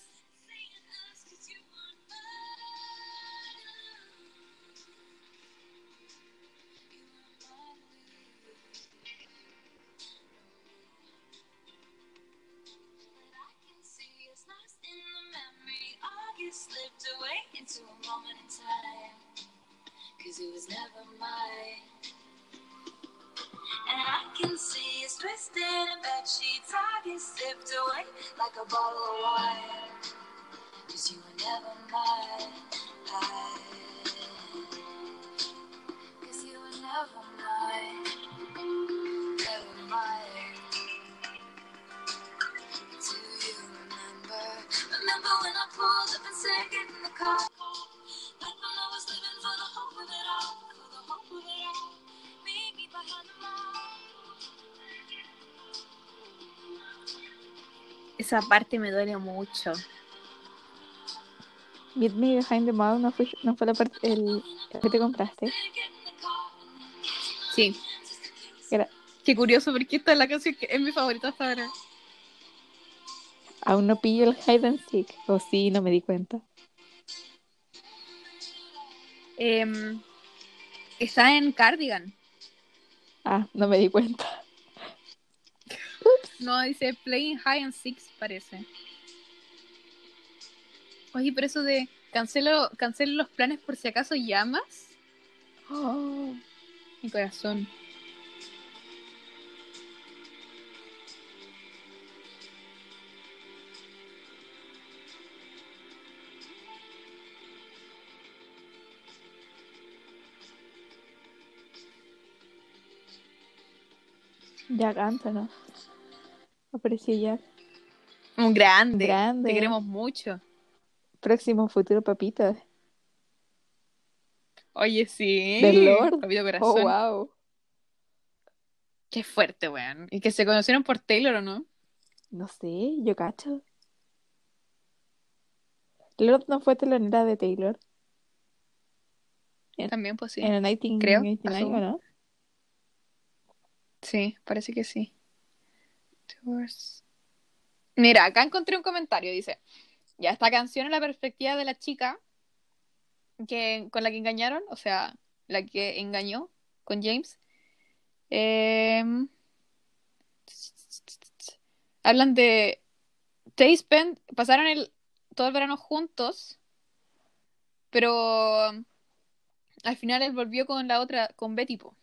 Cause it was never mine. And I can see it's twisted in bed sheets. I get slipped away like a bottle of wine. Cause you were never mine. Cause you were never mine. Never mine. Do you remember? Remember when I pulled up and said, in the car? Esa parte me duele mucho. Meet me behind the mouth no fue, no fue la parte el, el que te compraste. Sí. Era- Qué curioso, porque esta es la canción que es mi favorita hasta ahora. Aún no pillo el hide and seek. O sí, no me di cuenta. Em, está en Cardigan. Ah, no me di cuenta. No, dice Playing High and Six, parece. Oye, pero eso de cancelo, cancelo los planes por si acaso llamas. Oh, mi corazón. Jack Antonoff. Apareció Jack. Un grande. Grande. Te queremos mucho. Próximo futuro papito. Oye, sí. Del Lord. Papito Oh, corazón. wow. Qué fuerte, weón. Y que se conocieron por Taylor, ¿o no? No sé, yo cacho. Lord no fue telonera de Taylor. También, pues sí. En el 1989, Creo, ¿o asumo. ¿no? Sí, parece que sí. Mira, acá encontré un comentario, dice, ya esta canción es la perspectiva de la chica que, con la que engañaron, o sea, la que engañó con James. Em, hablan de they spent, pasaron el, todo el verano juntos, pero al final él volvió con la otra, con Betty, po.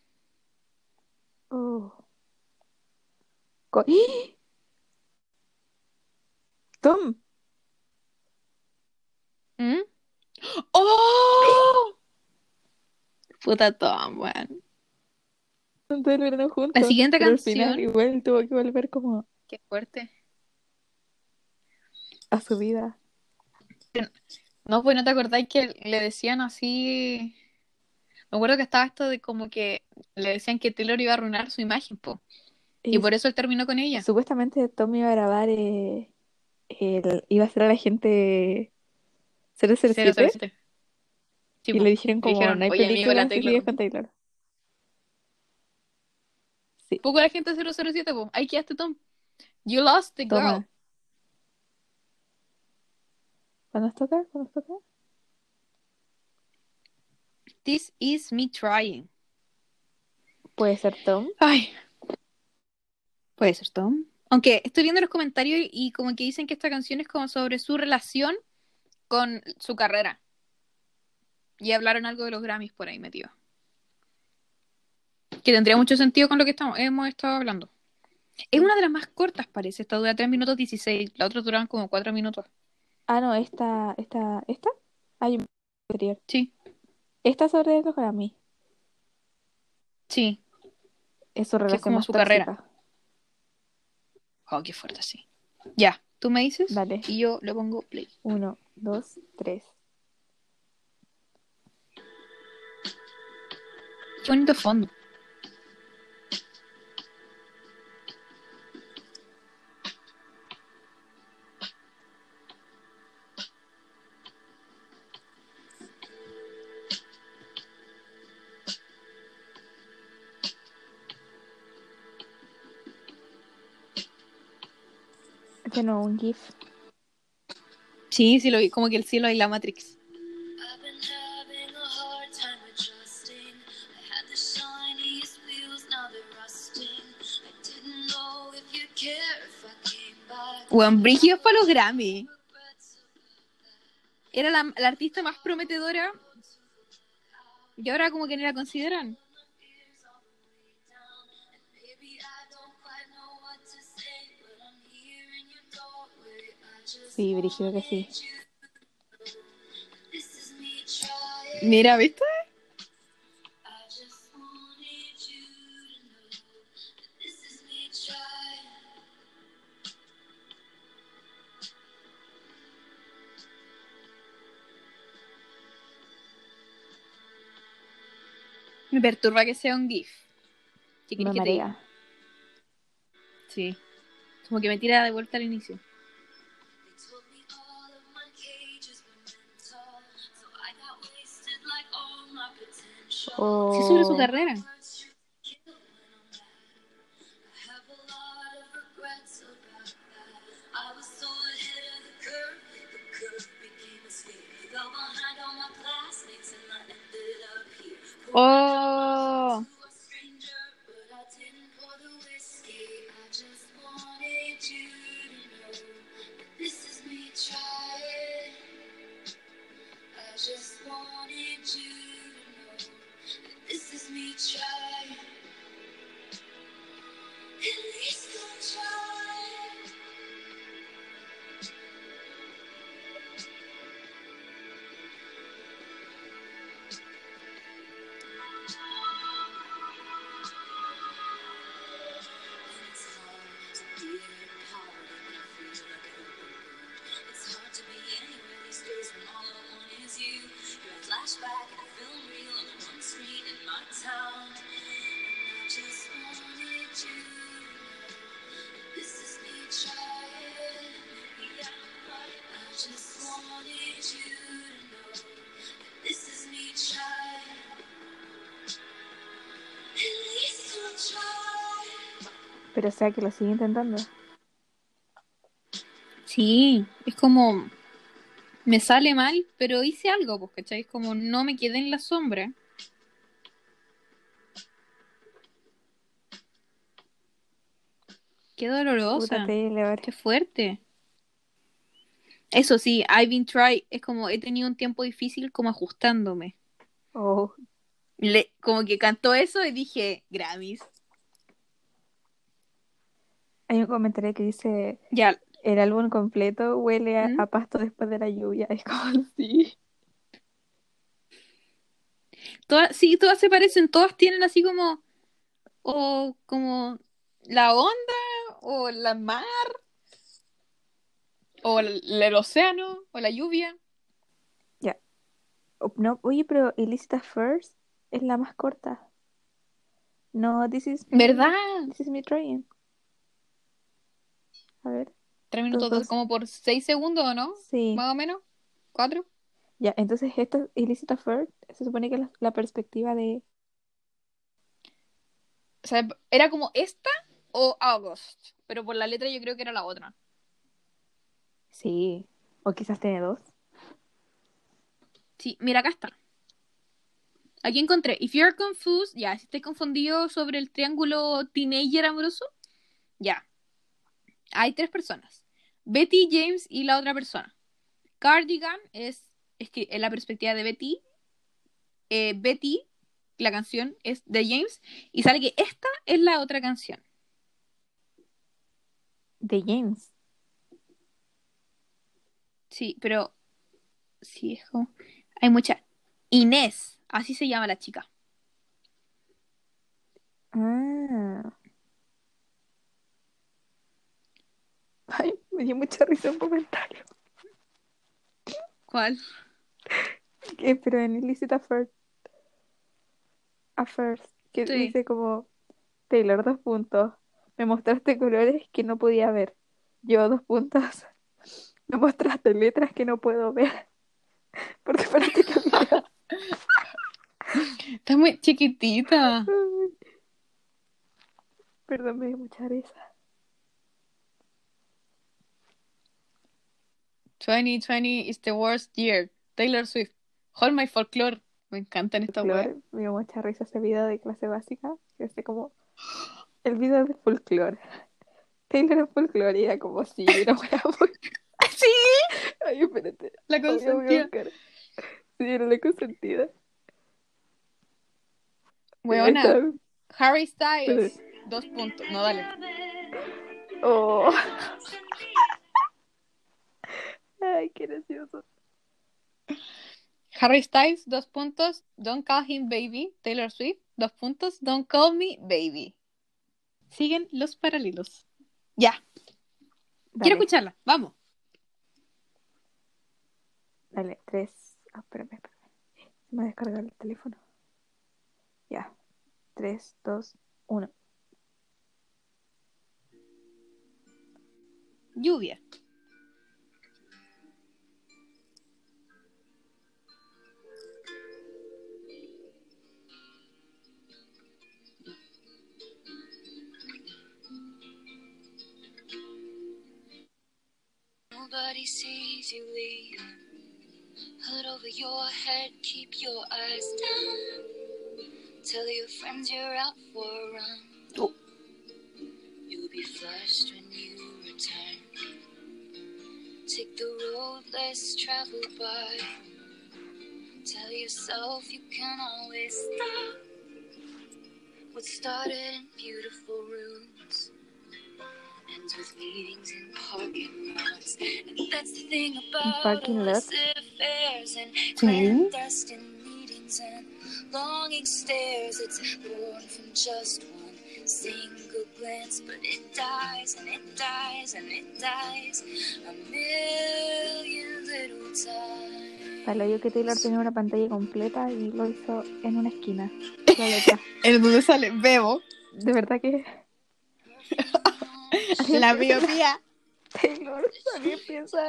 Oh. Co- ¡Ah! Tom, ¿Mm? ¡Oh! Puta Tom, weón. el verano juntos. La siguiente pero al final canción. igual tuvo que volver como Qué fuerte. a su vida. No, pues no te acordáis que le decían así. Me acuerdo que estaba esto de como que le decían que Taylor iba a arruinar su imagen, po. Y Y por eso él terminó con ella. Supuestamente Tom iba a grabar, eh, el- iba a ser a la gente 007 007. Sí, y le dijeron como dijeron, no hay "Oye, amigo, la películas Taylor". seguidas con Taylor. Sí, Poco la gente 007, po. Ahí quedaste, Tom. You lost the girl. toma. ¿Cuándo nos toca? ¿Cuándo nos toca? This is me trying. Puede ser Tom. Ay. Puede ser Tom. Aunque estoy viendo los comentarios y, y como que dicen que esta canción es como sobre su relación con su carrera. Y hablaron algo de los Grammys por ahí metido. Que tendría mucho sentido con lo que estamos, hemos estado hablando. Es una de las más cortas, parece. Esta dura 3 minutos 16. La otra duraban como 4 minutos. Ah, no, esta, esta, esta. Hay anterior. Sí, Esta sobre los Grammy. sí. Es su relación como más su carrera. Oh, qué fuerte, sí. Ya, tú me dices Dale. y yo le pongo play. Uno, dos, tres. Qué bonito fondo. Este no, un GIF. Sí, sí lo vi, como que el cielo y la Matrix. Juan Brigio para los Grammy. Era la, la artista más prometedora y ahora como que ni la consideran. Sí, Brígido que sí. Mira, ¿viste? Me perturba que sea un GIF. ¿Qué quieres que te diga? marea. Sí. Como que me tira de vuelta al inicio. Oh. Sí, sobre su carrera. Hurts Pero o sea que lo sigue intentando. Sí, es como... Me sale mal, pero hice algo, pues, ¿cachai? Es como no me quedé en la sombra. Qué dolorosa. Puta. Qué fuerte. Eso sí, I've been try, es como he tenido un tiempo difícil como ajustándome. Oh, Le, como que cantó eso y dije, Grammys. Hay un comentario que dice, Ya, el álbum completo huele a, ¿Mm? a pasto después de la lluvia. Es como así. todas, sí, todas se parecen, todas tienen así como, o como la onda, o la mar, o el, el océano, o la lluvia. Oh, No, oye, pero Illicita First es la más corta. No, this is ¿Verdad? This is me trying. A ver. Tres minutos, Dos, dos. como por seis segundos, ¿o no? Sí. Más o menos. ¿Cuatro? Ya, entonces esto, Illicita First, se supone que la, la perspectiva de... O sea, era como esta o August, pero por la letra yo creo que era la otra. Sí. O quizás tiene dos. Sí, mira, acá está. Aquí encontré. If you're confused, ya, si estás confundido sobre el triángulo teenager amoroso, ya. Hay tres personas. Betty, James y la otra persona. Cardigan es, es que es la perspectiva de Betty. Eh, Betty, la canción es de James. Y sale que esta es la otra canción. De James. Sí, pero sí, como... Hay mucha... Inés, así se llama la chica. Ah. Ay, me dio mucha risa un comentario. ¿Cuál? Que, pero en Illicita First. A First. Que Sí. dice como... Taylor, dos puntos. Me mostraste colores que no podía ver. Yo, dos puntos. Me mostraste letras que no puedo ver. Porque para que te olvidas. Está muy chiquitita. Perdón, me dio mucha risa. 2020 is the worst year. Taylor Swift. Hold my folklore. Me encantan esta Folclore, wea. me dio mucha risa ese video de clase básica. Que es como el video de folclore. Taylor en folclore y era como si era una muy... Sí, Ay, espérate. la Voy a- voy a consentía. buscar. Sí, era la consentida. Weona. Harry Styles. Dos puntos. No, dale. Oh. Ay, qué gracioso. Harry Styles, dos puntos. Don't call him baby. Taylor Swift, dos puntos. Don't call me baby. Siguen los paralelos. Ya, quiero escucharla. Vamos. dale, tres. Ah, espérame, espérame. Se me ha descargado el teléfono. Ya. Tres, dos, uno. Lluvia. Nobody sees you leave. Hood over your head, keep your eyes down. Tell your friends you're out for a run. Oh. You'll be flushed when you return. Take the road less traveled by. Tell yourself you can always stop. What started in beautiful rooms affairs and Sí. clandestine meetings and longing stares. It's born from just one single glance, but it dies and it dies and it dies a million little times. Vale, yo que Taylor tenía una pantalla completa y lo hizo en una esquina. La letra. En donde sale Bebo. De verdad que La miopía. Taylor también piensa,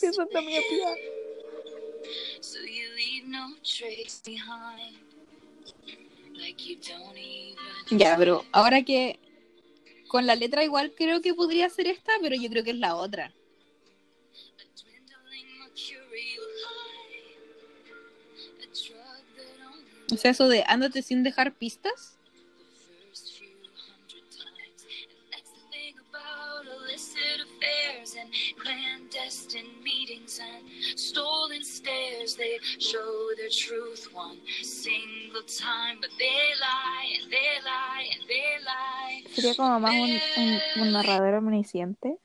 piensa en la miopía. So you leave no trace behind. Like you don't even Ya, pero ahora que con la letra igual creo que podría ser esta, pero yo creo que es la otra. O sea, eso de ándate sin dejar pistas. Illicit affairs and meetings shows they show their truth one single time, but they lie and they lie and they lie. Sería como más un, un, un narrador omnisciente.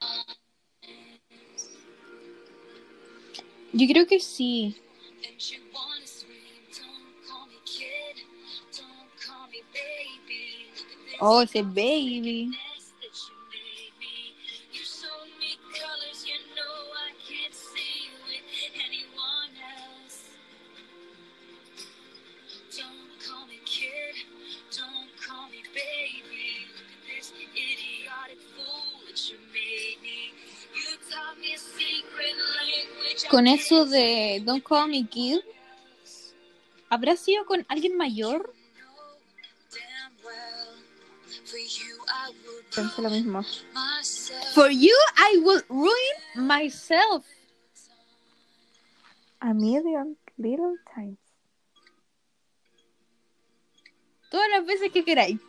Yo creo que sí. And you wanna Con eso de Don't Call Me Kid, ¿habrá sido con alguien mayor? damn well. For you, I would Pensé lo mismo. For you, I will ruin myself. A million little times. Todas las veces que queráis.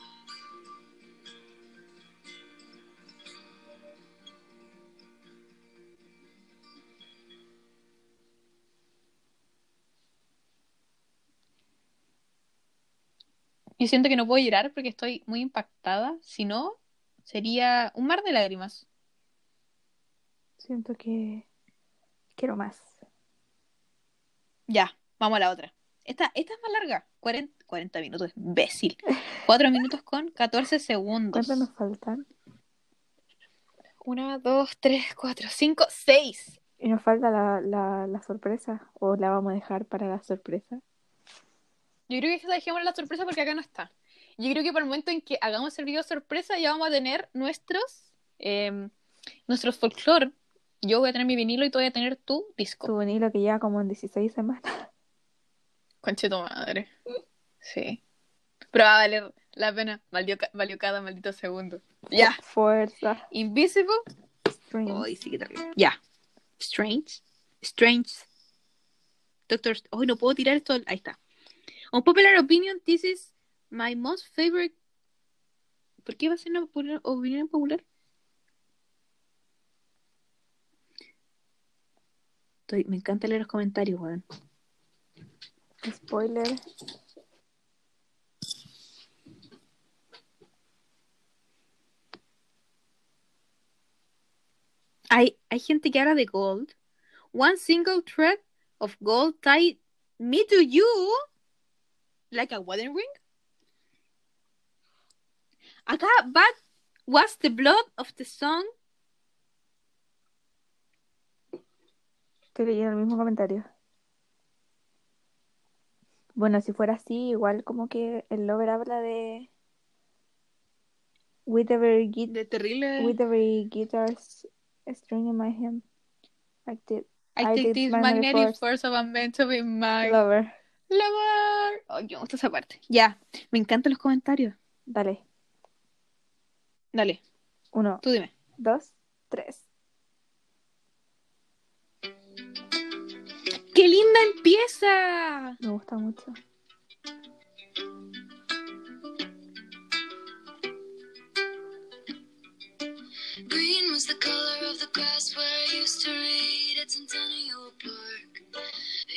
Yo siento que no puedo llorar porque estoy muy impactada. Si no, sería un mar de lágrimas. Siento que quiero más. Ya, vamos a la otra. Esta, esta es más larga. 40, 40 minutos, imbécil. 4 minutos con 14 segundos. ¿Cuántos nos faltan? 1, 2, 3, 4, 5, 6. Y nos falta la, la, la sorpresa. ¿O la vamos a dejar para la sorpresa? Yo creo que esta dejemos la sorpresa porque acá no está. Yo creo que para el momento en que hagamos el video sorpresa ya vamos a tener nuestros eh, nuestros folclore. Yo voy a tener mi vinilo y tú vas a tener tu disco. Tu vinilo que lleva como en 16 semanas. Conche tu madre. Sí. Pero va a valer la pena. Valió, ca- valió cada maldito segundo. Ya. Fuerza. Invisible. Strings. Ay, sí. Ya. Strange. Strange. Doctor. Hoy no puedo tirar esto. Ahí está. On popular opinion, this is my most favorite. ¿Por qué va a ser una popular- opinión popular? Estoy- me encanta leer los comentarios, weón. Spoiler. Hay, hay gente que habla de gold. One single thread of gold tied me to you like a wedding ring. Acá, but was the blood of the song. Estoy leyendo el mismo comentario. Bueno, si fuera así, igual como que el Lover habla de With every, gui- De terrible. with every guitar's string in my hand. Like the I, take this magnetic force of a man to be mine. Lover. Lover. Ay, me gusta esa parte. Ya, me encantan los comentarios. Dale. Dale, Uno, tú dime. dos, tres. ¡Qué linda empieza! Me gusta mucho. Green was the color of the grass where I used to read at Centennial Park.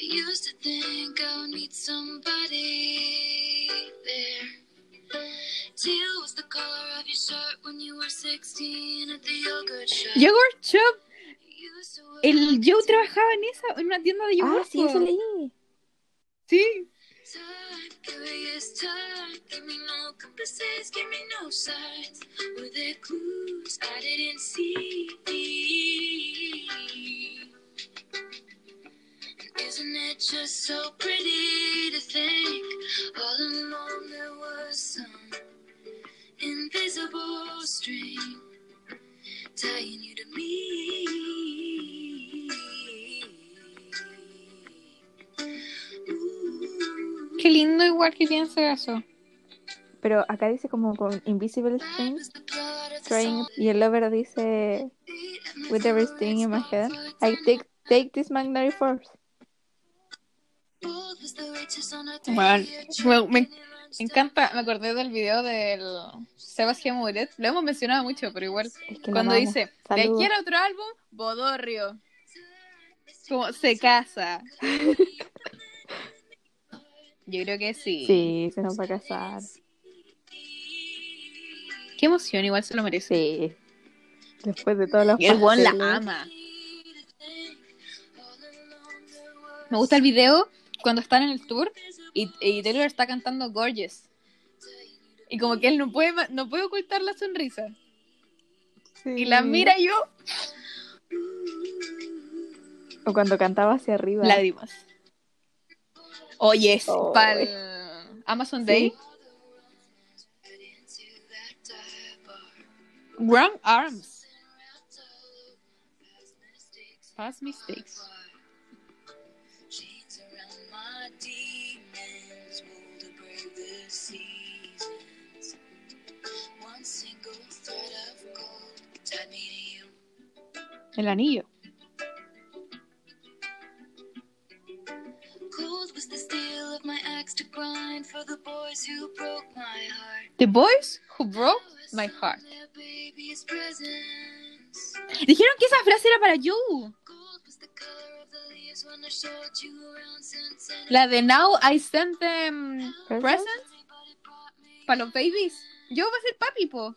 I used to think I would meet somebody there. Teal was the color of your shirt when you were 16 at the yogurt shop. Yogurt Shop. El Joe trabajaba en esa, en una tienda de Ah, yogurt. sí, eso leí. Sí. Isn't it just so pretty to think all along there was some invisible string tying you to me? Ooh. Qué lindo igual que piensa eso. Pero acá dice como con Invisible String, string y el Lover dice With every string in my head, I take, take this magnetic force. Bueno, me encanta, me acordé del video del Sebastián Muret. Lo hemos mencionado mucho, pero igual. Es que lo Cuando dice, ¿de quiere otro álbum? Bodorrio. Como se casa. Yo creo que sí. Sí, se nos va a casar. Qué emoción, igual se lo merece. Sí. Después de todas las Y el la ama. Me gusta el video cuando están en el tour y, y Taylor está cantando Gorgeous. Y como que él no puede, no puede ocultar la sonrisa. Y la mira yo, O cuando cantaba hacia arriba. lágrimas. Oye, Oh. para el Amazon Sí. Day. Wrong Arms. Past mistakes. El anillo. The boys who broke my heart. Dijeron que esa frase era para you. La de Now I sent them ¿Presents? para los babies. Yo va a ser papi, po.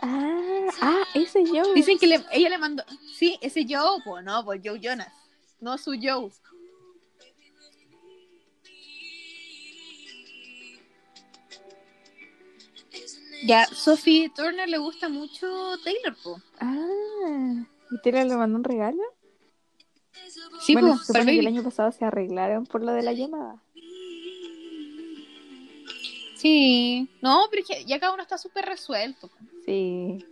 Ah, ah, ese yo. Dicen que le- ella le mandó. Sí, ese Joe, po. No, pues Joe Jonas. No su Joe. Ya, Sophie Turner le gusta mucho Taylor, po. Ah, ¿y Taylor le mandó un regalo? Sí, bueno, po, se para supone el que el año pasado se arreglaron por lo de la llamada. Sí. No, pero es que ya cada uno está súper resuelto. po. Sí.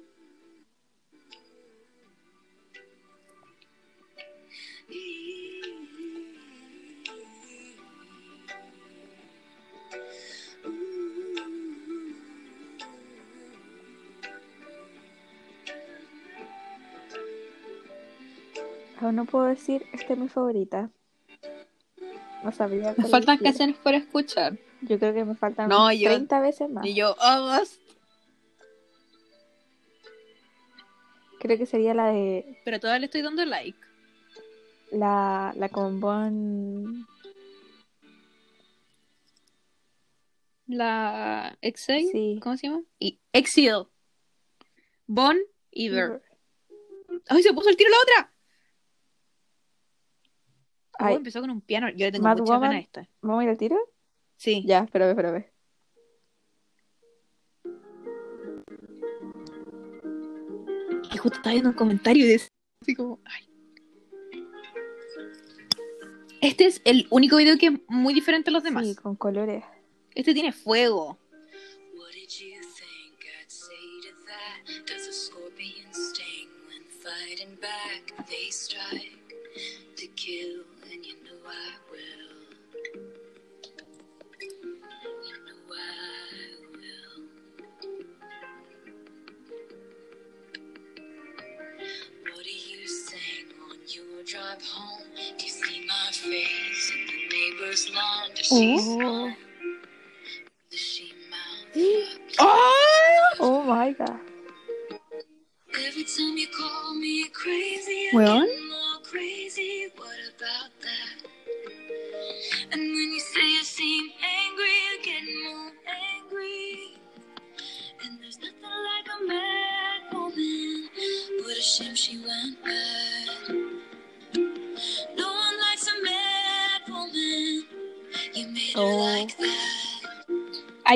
Aún no puedo decir, esta es mi favorita. No. Me cuál faltan canciones por escuchar. Yo creo que me faltan No, unas yo- 30 veces más. Y yo, August. Creo que sería la de Pero todavía le estoy dando like. la, la con Bon. La Exile. Sí. ¿Cómo se llama? Y Exile. Bon Iver. ¡Ay, se puso el tiro la otra! Oh, Ay, empezó con un piano. Yo le tengo Mad mucha Woman. pena a esta. ¿Vamos a ir al tiro? Sí. Ya, espérame, espérame. Justo estaba viendo un comentario y decía así como, ay. Este es el único video que es muy diferente a los demás. Sí, con colores. Este tiene fuego. What did you think I'd say to that? Does a scorpion sting when fighting back? They strike to kill, home? Do you see my face in the neighbor's lawn? Does she smile? Does she mouth? ¡Oh! Oh my god. Every time you call me crazy, I get more crazy. What about that? And when you say you seem angry, I get more angry. And there's nothing like a mad woman. What a shame she went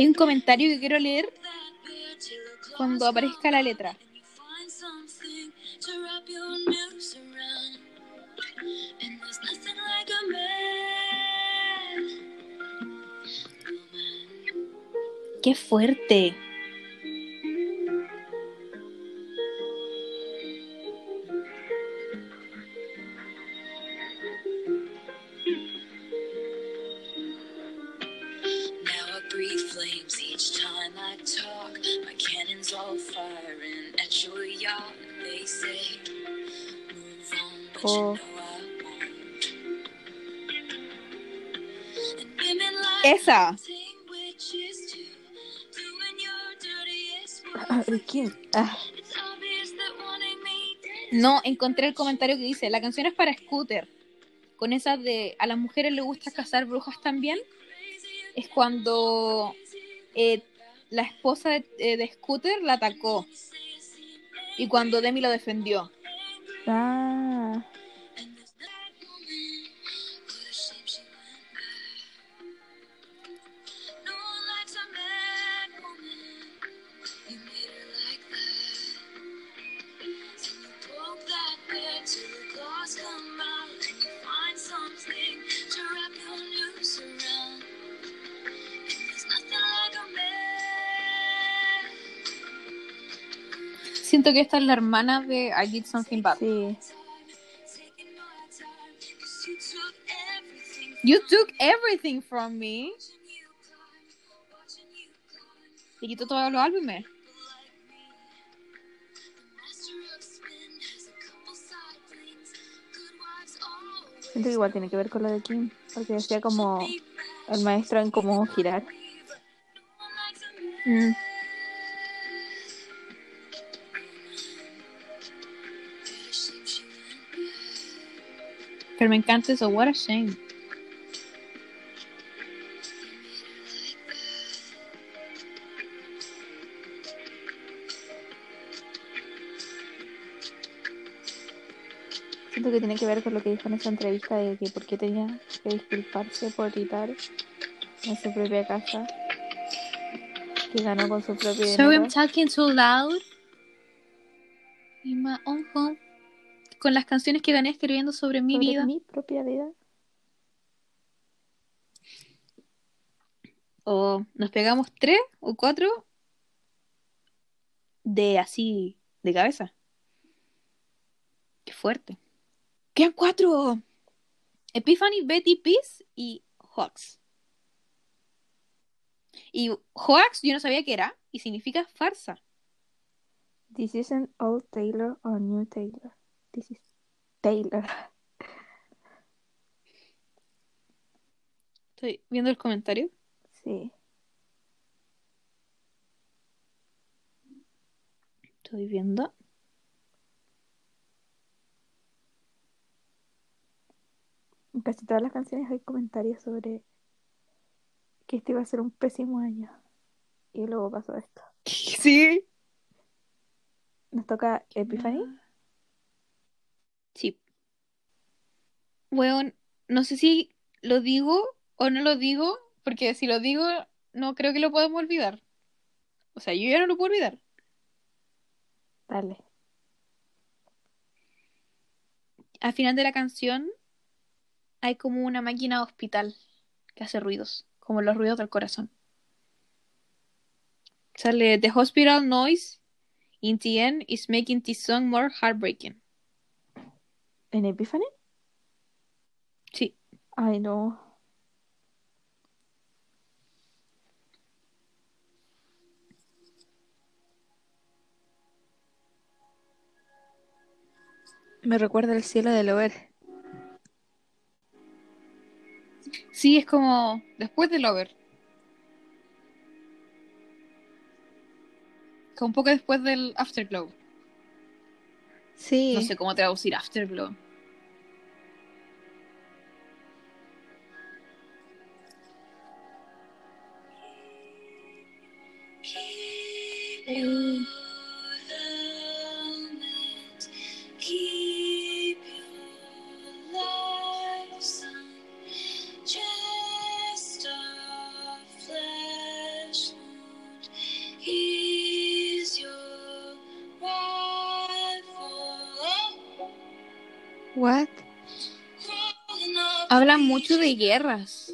Hay un comentario que quiero leer cuando aparezca la letra. and you ¿de quién? Ah, No, encontré el comentario que dice, la canción es para Scooter. Con esa de, a las mujeres les gusta cazar brujas también. es cuando eh, la esposa de, eh, de Scooter la atacó. Y cuando Demi lo defendió. Ah, Siento que esta es la hermana de I Did Something Bad. sí. You took everything from me. Y quitó todos los álbumes. Siento que igual tiene que ver con lo de Kim, porque decía como el maestro en cómo girar. Mm. Pero me encanta eso. What a shame. Siento que tiene que ver con lo que dijo en esa entrevista de que por qué tenía que disculparse por gritar en su propia casa. Que ganó con su propio So I'm talking too loud. In my own home. Con las canciones que gané escribiendo sobre mi Sobre vida. mi propia vida. O nos pegamos tres o cuatro de así, de cabeza. Qué fuerte. Quedan cuatro. Epiphany, Betty Peace y Hoax. Y Hoax yo no sabía qué era y significa farsa. This isn't old Taylor or new Taylor. This is Taylor. Estoy viendo el comentario. Sí. Estoy viendo. En casi todas las canciones hay comentarios sobre que este iba a ser un pésimo año. Y luego pasó esto. Sí. Nos toca Epiphany. Sí. Weón, no sé si lo digo o no lo digo, porque si lo digo, no creo que lo podamos olvidar. O sea, yo ya no lo puedo olvidar. Dale. Al final de la canción hay como una máquina de hospital que hace ruidos, como los ruidos del corazón. Sale The Hospital Noise in the end is making this song more heartbreaking. ¿En Epiphany? Sí. Ay, no. Me recuerda el cielo de Lover. Sí, es como después del over. Como un poco después del afterglow. No sé cómo traducir afterglow. De guerras.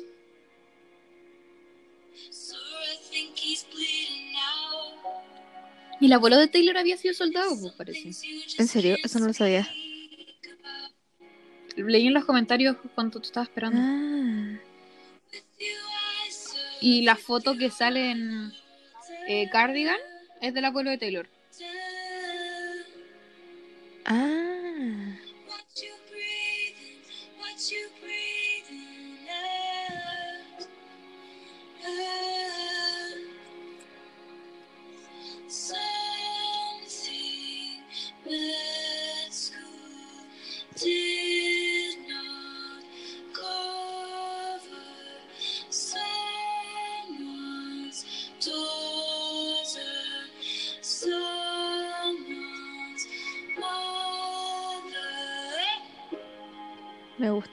Y el abuelo de Taylor había sido soldado, pues parece. ¿En serio? Eso no lo sabía. Leí en los comentarios cuando tú estabas esperando. Ah. Y la foto que sale en eh, Cardigan es del abuelo de Taylor.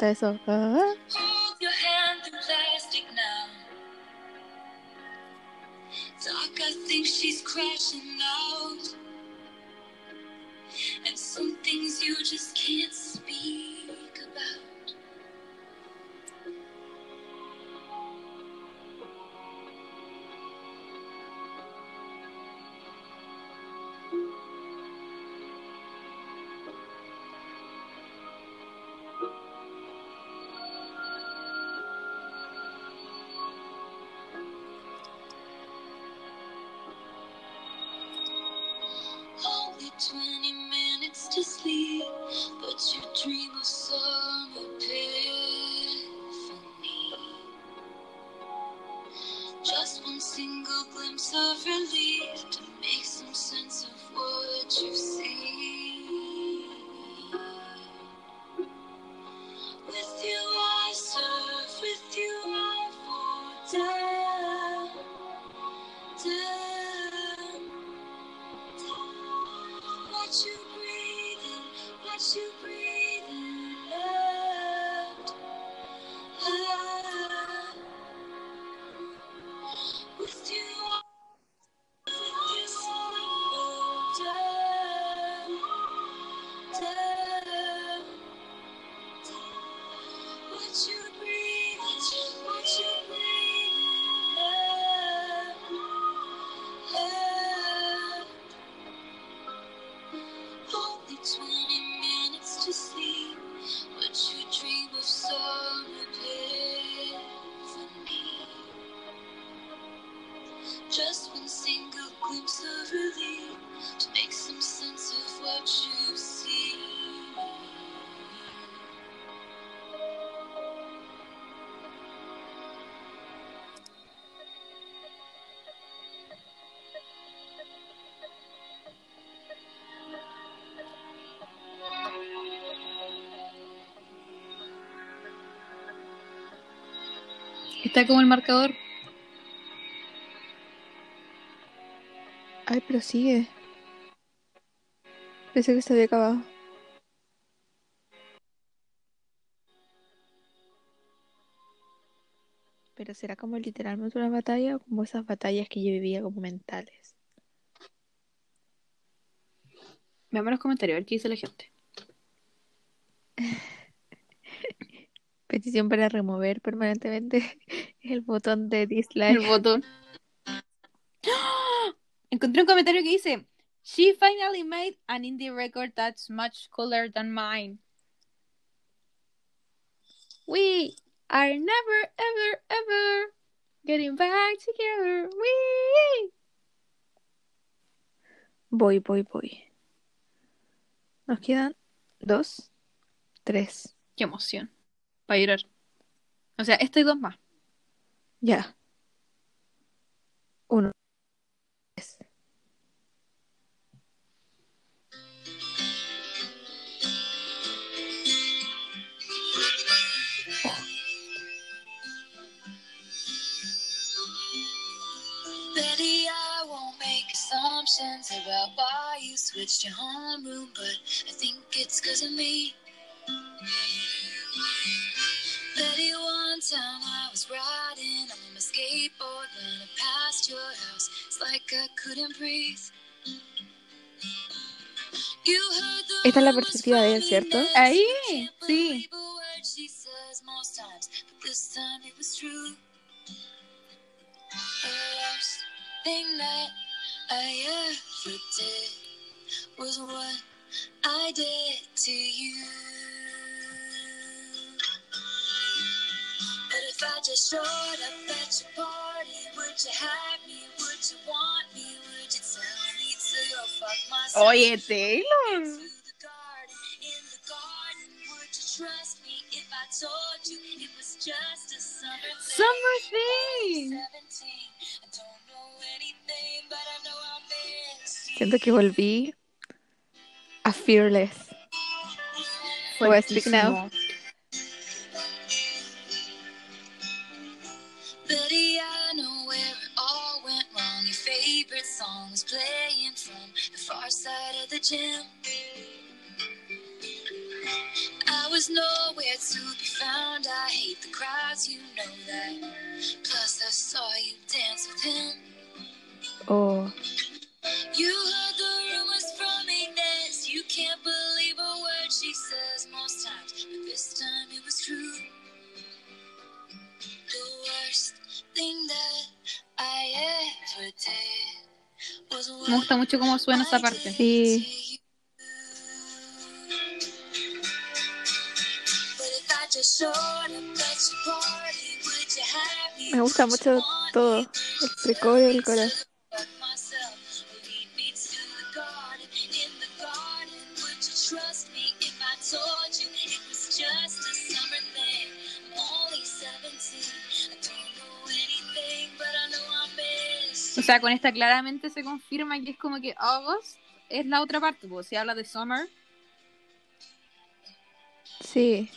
Me gusta eso. Ah. Hold Está como el marcador. Ay, pero sigue. Pensé que se había acabado. Pero será como literalmente una batalla o como esas batallas que yo vivía como mentales. Veamos los comentarios, a ver qué dice la gente. Petición para remover permanentemente el botón de dislike. El botón. Encontré un comentario que dice: She finally made an indie record that's much cooler than mine. We are never, ever, ever getting back together. We. Voy, voy, voy. Nos quedan dos, tres. Qué emoción. Para llorar. O sea, esto y dos más. Ya. Uno. Make assumptions about why you switched your homeroom, but I think it's cause of me. Betty, one time I was riding on my skateboard when I passed your house. It's like I couldn't breathe. You heard the Esta es la perspectiva de él, ¿cierto? Ahí, sí. believe a word she says most times, but this time it was true. The worst thing that I ever did was what I did to you. Just showed up at your party, would you have me? Would you want me? Would you tell me to go fuck myself? Oye, Taylor. The garden, in the garden, would you trust me if I told you it was just a summer thing? Summer thing. I don't know anything, but I know I'll miss. Siento que volví a Fearless. Voy a speak now. From the far side of the gym. I was nowhere to be found. I hate the crowds, you know that. Plus, I saw you dance with him. Oh, You heard the rumors from Inez. You can't believe a word she says most times, but this time it was true. The worst thing that I ever did Me gusta mucho cómo suena esa parte. Sí. me gusta mucho todo. El precoro y el coro. Sea, con esta claramente se confirma que es como que August es la otra parte, pues si habla de Summer. Sí.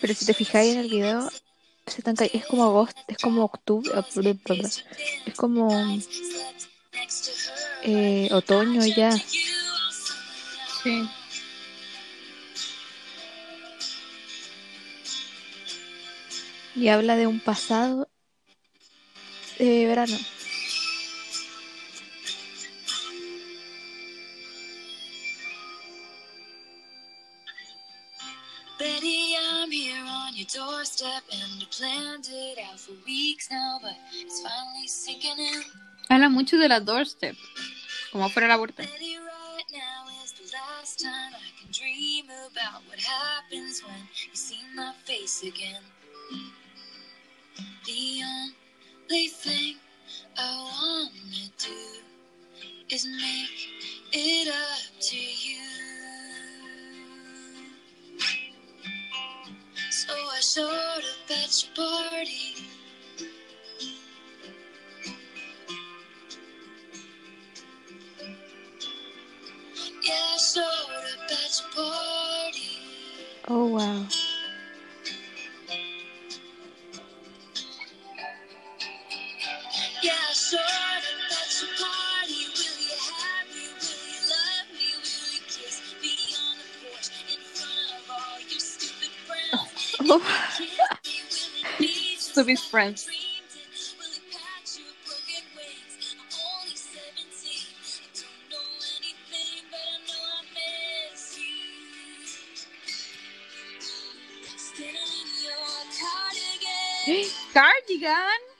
Pero si te fijáis en el video, se es como agosto, es como octubre, ah, es como eh, otoño ya. Sí. Y habla de un pasado de verano. Betty, I'm here on your doorstep and I planned it out for weeks now, but it's finally sinking in. Habla mucho de la doorstep, como fuera la puerta. Betty, right now is the last time I can dream about what happens when you see my face again. The only thing I wanna do is make it up to you. So I showed up at your party. Yeah, I showed up at your party. Oh, wow. Yeah, I showed your party. Will you have me? Will you love me? Will you kiss me on the porch in front of all your stupid friends? Oh, Kiss me, will it be Stupid friends. dreamed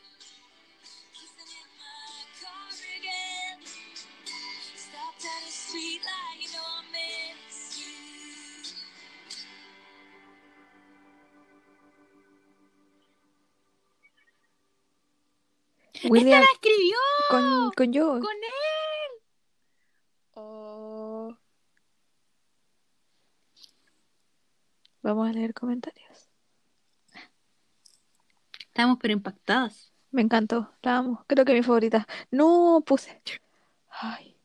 William ¡La escribió! con, con yo. ¡Con él! Oh. Vamos a leer comentarios. Estamos pero impactadas. Me encantó, la amo. Creo que mi favorita. No, puse. Ay,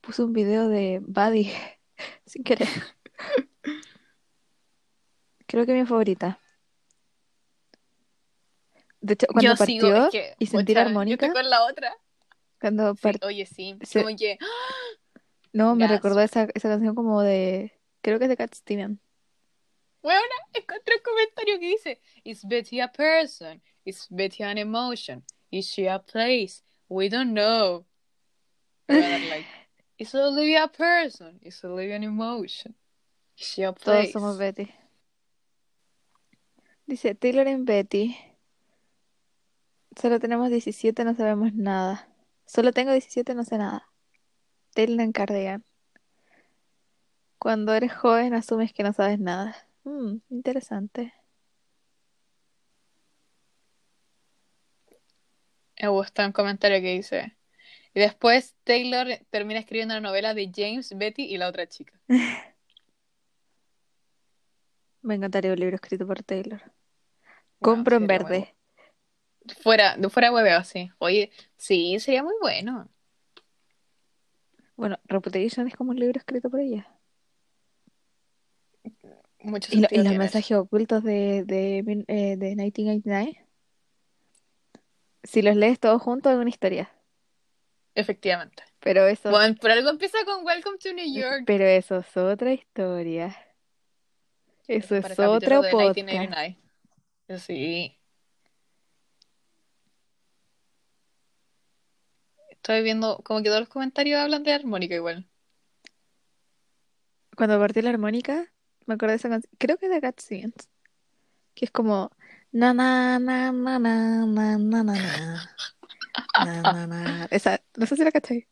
puse un video de Buddy sin querer. Creo que mi favorita. De hecho, cuando yo partió sigo, es que, y sentir armónica, Yo estoy con la otra. cuando Sí, partió. oye, sí. Se- Como que. No, me recordó esa, esa canción como de. Creo que es de Cat Steven. Bueno, encontré un comentario que dice: Is Betty a person? Is Betty an emotion? Is she a place? We don't know. Like, Is Olivia a person? Is Olivia an emotion? Is she a Todos place? somos Betty. Dice Taylor en Betty. Solo tenemos 17, no sabemos nada. Solo tengo 17, no sé nada. Taylor Cardigan. Cuando eres joven asumes que no sabes nada. Mm, interesante. Me gusta un comentario que dice. Y después Taylor termina escribiendo la novela de James, Betty y la otra chica. Me encantaría un libro escrito por Taylor. Compro en verde. Fuera, de fuera hueveo, sí. Oye, sí, sería muy bueno. Bueno, Reputation es como un libro escrito por ella. Mucho Y, lo- y los mensajes ocultos de, de, eh, de 1989. Si los lees todos juntos es una historia. Efectivamente. Pero eso, Bueno, por algo empieza con Welcome to New York. pero eso es otra historia. Eso es capítulo otro de podcast. 1989. Sí. Estoy viendo como que todos los comentarios hablan de armónica igual. Cuando partió la armónica, me acuerdo de esa canción. Creo que es de Cat Stevens. Que es como. Na na na na na na na na na. Na, na, na. Esa, no sé si la cachai.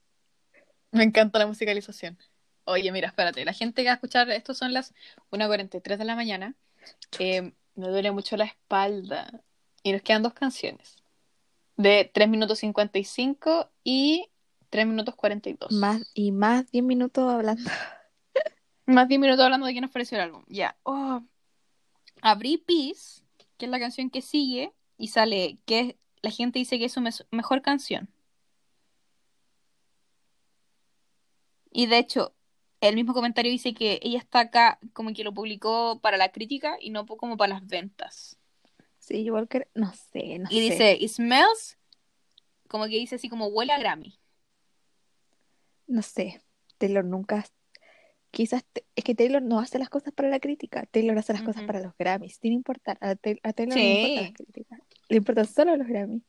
Me encanta la musicalización. Oye, mira, espérate. La gente que va a escuchar esto son las 1.43 de la mañana. Eh, me duele mucho la espalda. Y nos quedan dos canciones. De 3 minutos 55 y 3 minutos 42. Más, y más 10 minutos hablando. Más 10 minutos hablando de qué nos pareció el álbum. Ya. Oh. Abrí Peace, que es la canción que sigue, y sale que la gente dice que es su mejor canción. Y de hecho, el mismo comentario dice que ella está acá como que lo publicó para la crítica y no como para las ventas. Sí, igual que. No sé, no Y sé. dice, it smells, como que dice así como huele a Grammy. No sé. Taylor nunca. Quizás. te- Es que Taylor no hace las cosas para la crítica. Taylor hace las cosas para los Grammys. Sin importar. A, Tay- a Taylor no Sí. le importan las críticas. Le importan solo los Grammys.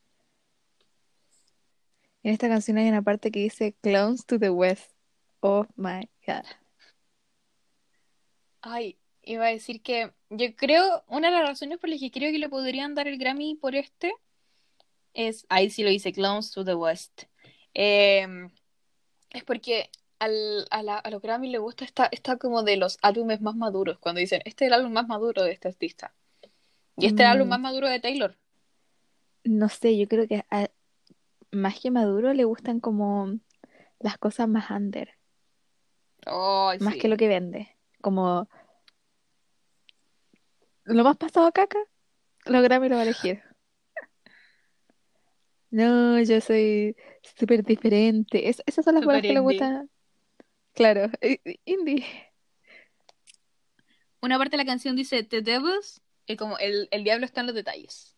En esta canción hay una parte que dice Clowns to the West. Oh my God. Ay, iba a decir que yo creo, una de las razones por las que creo que le podrían dar el Grammy por este es, ahí sí lo dice, Clowns to the West. Eh, es porque al, a, la- a los Grammy le gusta esta, esta como de los álbumes más maduros, cuando dicen, este es el álbum más maduro de este artista. Y este es el álbum Mm. más maduro de Taylor. No sé, yo creo que a- más que Maduro le gustan como las cosas más under. Más sí. que lo que vende. Como lo más pasado a caca, los Grammy lo va a elegir. No, yo soy súper diferente. Es- esas son las cosas que le gustan. Claro, indie. Una parte de la canción dice, The Devils, y como el, el diablo está en los detalles.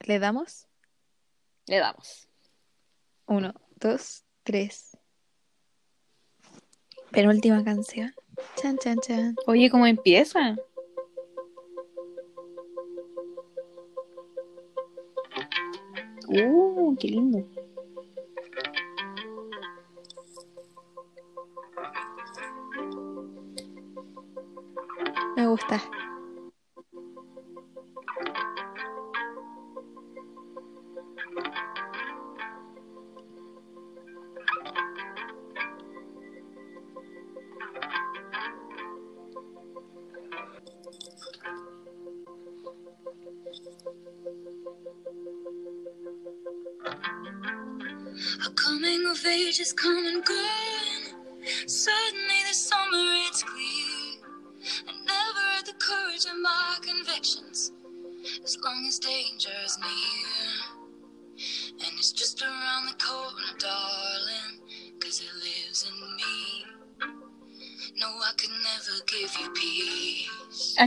¿Le damos? Le damos. Uno, dos, tres. Penúltima canción. Chan, chan, chan. Oye, ¿cómo empieza? Uh, qué lindo. Me gusta.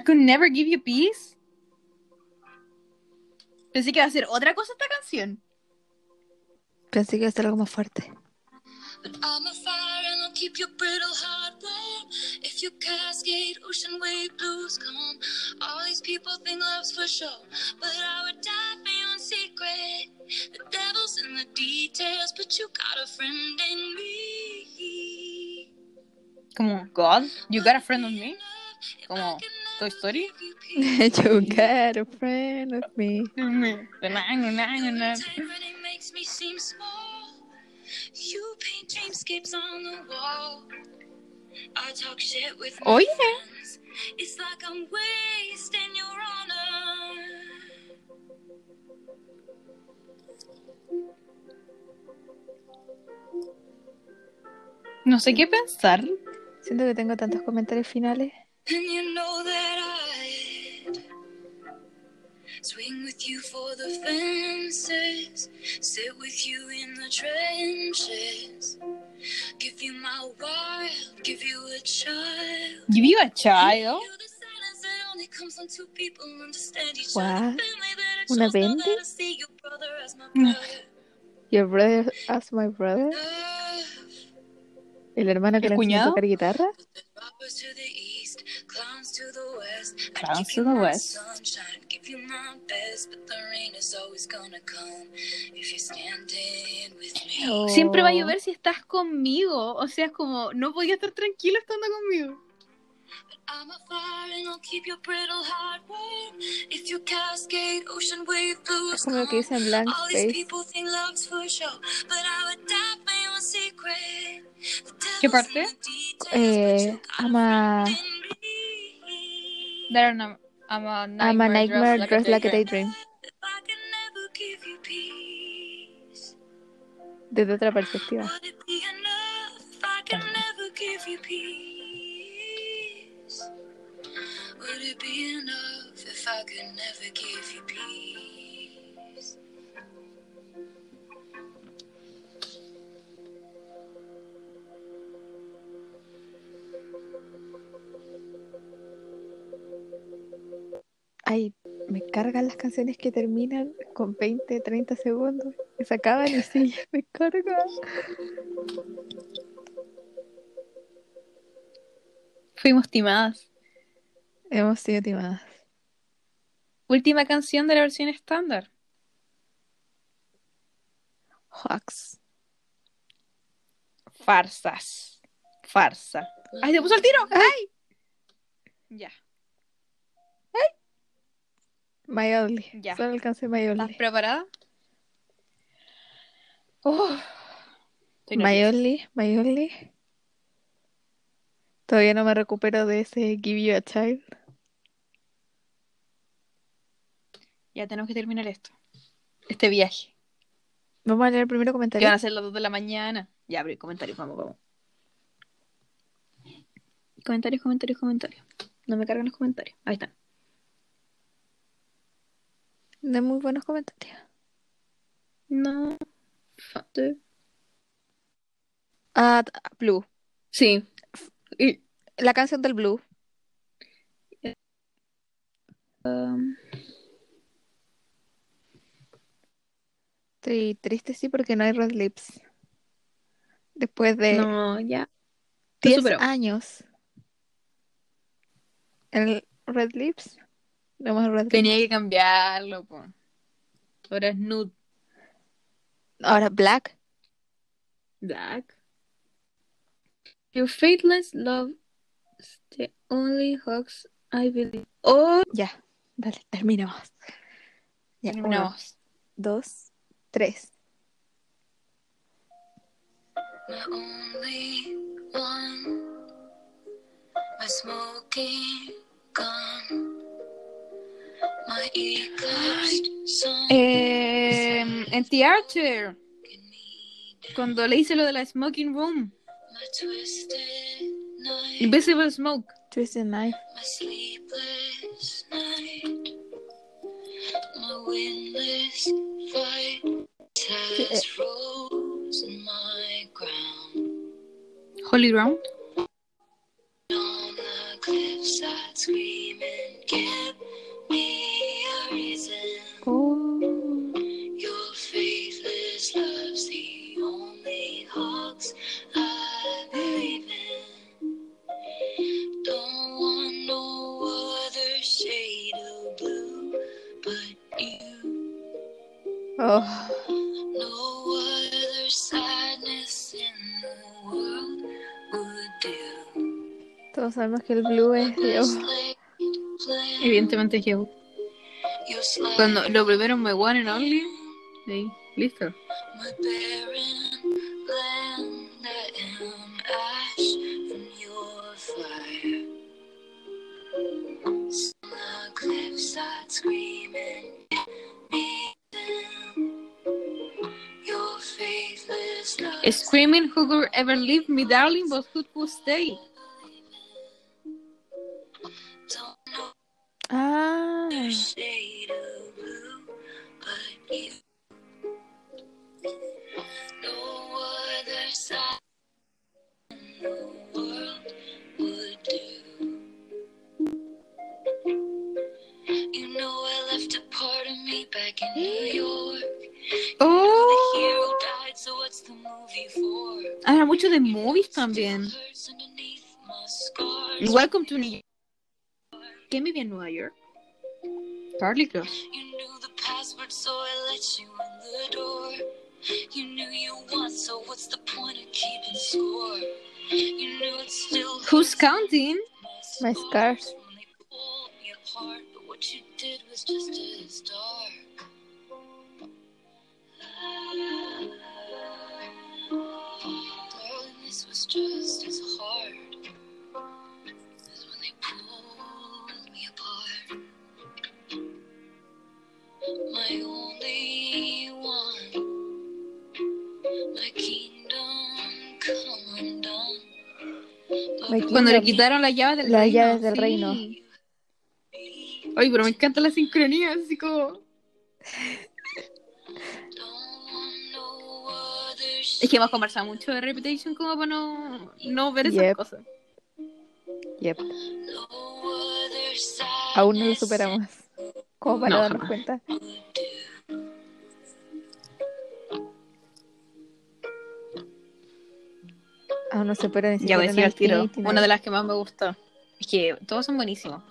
Could never give you peace. Pensé que iba a ser otra cosa esta canción. Pensé que iba a ser algo más fuerte. But I'm a fire and I'll keep your brittle heart warm. If you cascade ocean wave blues come, all these people think love's for show. But I would die for you in secret. The devil's in the details, but you got a friend in me. Como, God, you got a friend of me. Como, Toy me. Oh yeah. No sé qué pensar. Siento que tengo tantos comentarios finales. And you know that I'd swing with you for the fences, sit with you in the trenches, give you my wild, give you a child. Give you a child. I ¿Una vende? your brother as my brother. El hermano que ¿El le enseñó a tocar guitarra. Robbers to the west. Give to you the my west. Sunshine, give you my best, but the rain is always gonna come if you're standing with me. Oh. Siempre va a llover si estás conmigo. O sea, es como, no podía estar tranquilo estando conmigo. I'm a fire and I'll keep your brittle heart warm. If you cascade, ocean wave blues Es como lo que dice en Blank All these Space. people think love's for show, but I would die for your secret. The ¿Qué parte? but Eh, got a There are no- I'm a nightmare, I'm a nightmare dressed dressed like a daydream. daydream. If I can never give you peace, Desde otra perspectiva. would it be enough if I can never give you peace? Would it be enough if I could never give you peace? Ay, me cargan las canciones que terminan con 20, 30 segundos. Que se acaban y sí, me cargan. Fuimos timadas. Hemos sido timadas. Última canción de la versión estándar. Hawks. Farsas. Farsa. ¡Ay, se puso el tiro! ¡Ay! Ya. My Only. Ya. Solo alcancé My ¿Estás preparada? Oh. My Only. Todavía no me recupero de ese Give You a Child. Ya tenemos que terminar esto. Este viaje. Vamos a leer el primer Que comentario. van a ser las 2 de la mañana. Ya, abre comentarios, vamos, vamos. Comentarios, comentarios, comentarios. No me cargan los comentarios. Ahí están. De muy buenos comentarios. No. Fate. Ah, Blue. Sí. Y, La canción del Blue. um, Estoy triste, sí, porque no hay Red Lips. Después de no, ya. Lo 10 superó. años. El Red Lips. No más. Tenía que cambiarlo, po. Ahora es nude. Ahora Black. Black. Your faithless love is the only hoax I believe. Oh, Ya. Dale, terminamos. Ya, uno, terminamos. dos, tres. Only one, my smoking gun. Eh, en Theater, Get me cuando le hice lo de la smoking room, Invisible Smoke. Twisted Knife. my sleepless do. Todos sabemos que el Blue es plan, Evidentemente slide Cuando lo primero me one and only. Sí, listo. Screaming, who could ever leave me, darling, but who could stay? Ah. back in New York. Oh. Other side in the world would do. what's the movie for? Habla mucho de movies también. Hurts underneath my scars. Welcome to New York. ¿Quién vivía en Nueva York? Carly Cross. You knew the password, just as hard as when they pulled me apart. My only one, my kingdom come undone. Cuando le quitaron las llaves del Las reino. llaves del sí. reino. Ay, pero me encanta la sincronía, así como... Es que hemos conversado mucho de Reputation como para no, no ver esas Yep. cosas. Yep. Aún no lo superamos. Como para No, darnos jamás. cuenta. Aún no supera ni Ya voy a decir al tiro. 1989. Una de las que más me gustó. Es que todos son buenísimos.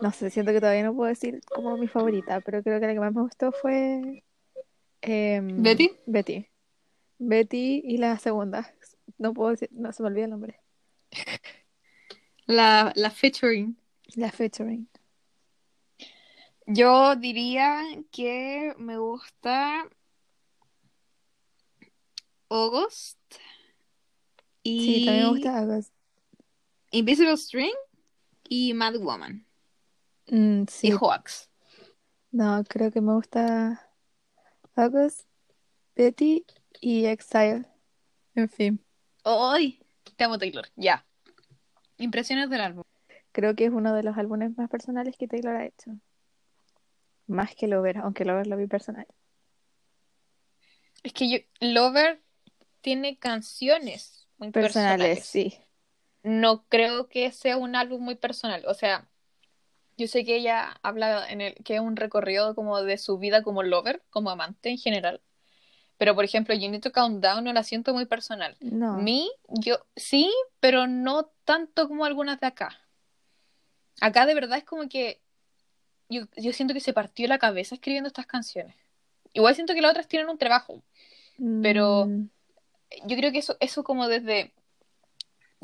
No sé, siento que todavía no puedo decir como mi favorita, pero creo que la que más me gustó fue em, ¿Betty? Betty. Betty y la segunda. No puedo decir, no se me olvida el nombre. La, la featuring. La featuring. Yo diría que me gusta August y Sí, también me gusta August. Invisible String y Mad Woman Mm, sí, y Hoax. no, creo que me gusta August, Betty y Exile. En fin, ¡Ay! Te amo Taylor. Ya. Impresiones del álbum. creo que es uno de los álbumes más personales que Taylor ha hecho. Más que Lover, aunque Lover lo vi personal. Es que yo, Lover tiene canciones muy Personales, personales. sí. No creo que sea un álbum muy personal. O sea, yo sé que ella habla en el que es un recorrido como de su vida como lover, como amante en general. Pero por ejemplo, You Need to Count Down no la siento muy personal. No. Mi, yo sí, pero no tanto como algunas de acá. Acá de verdad es como que yo, yo siento que se partió la cabeza escribiendo estas canciones. Igual siento que las otras tienen un trabajo. pero- Mm, Yo creo que eso, eso como desde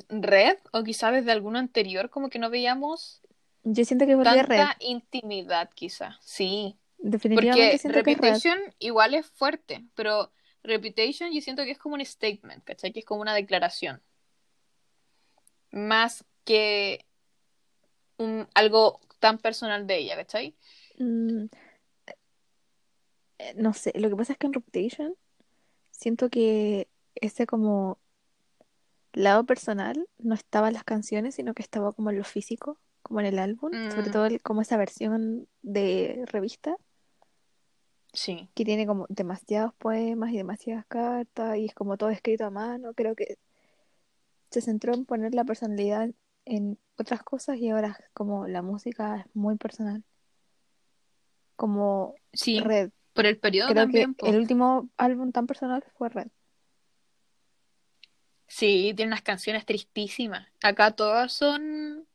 Red o quizá desde alguno anterior, como que no veíamos yo siento que tanta intimidad, quizá. Sí, Definitivamente porque es. Reputation igual es fuerte, pero Reputation yo siento que es como un statement, ¿cachai? Que es como una declaración. Más que un, algo tan personal de ella, ¿cachai? Mm, eh, no sé, lo que pasa es que en Reputation siento que ese como lado personal no estaba en las canciones, sino que estaba como en lo físico, como en el álbum, sobre Mm. todo el- como esa versión de revista Sí. que tiene como demasiados poemas y demasiadas cartas y es como todo escrito a mano. Creo que se centró en poner la personalidad en otras cosas y ahora como la música es muy personal. Como Sí, Red. por el periodo Creo que también. po. el último álbum tan personal fue Red. Sí, tiene unas canciones tristísimas. Acá todas son.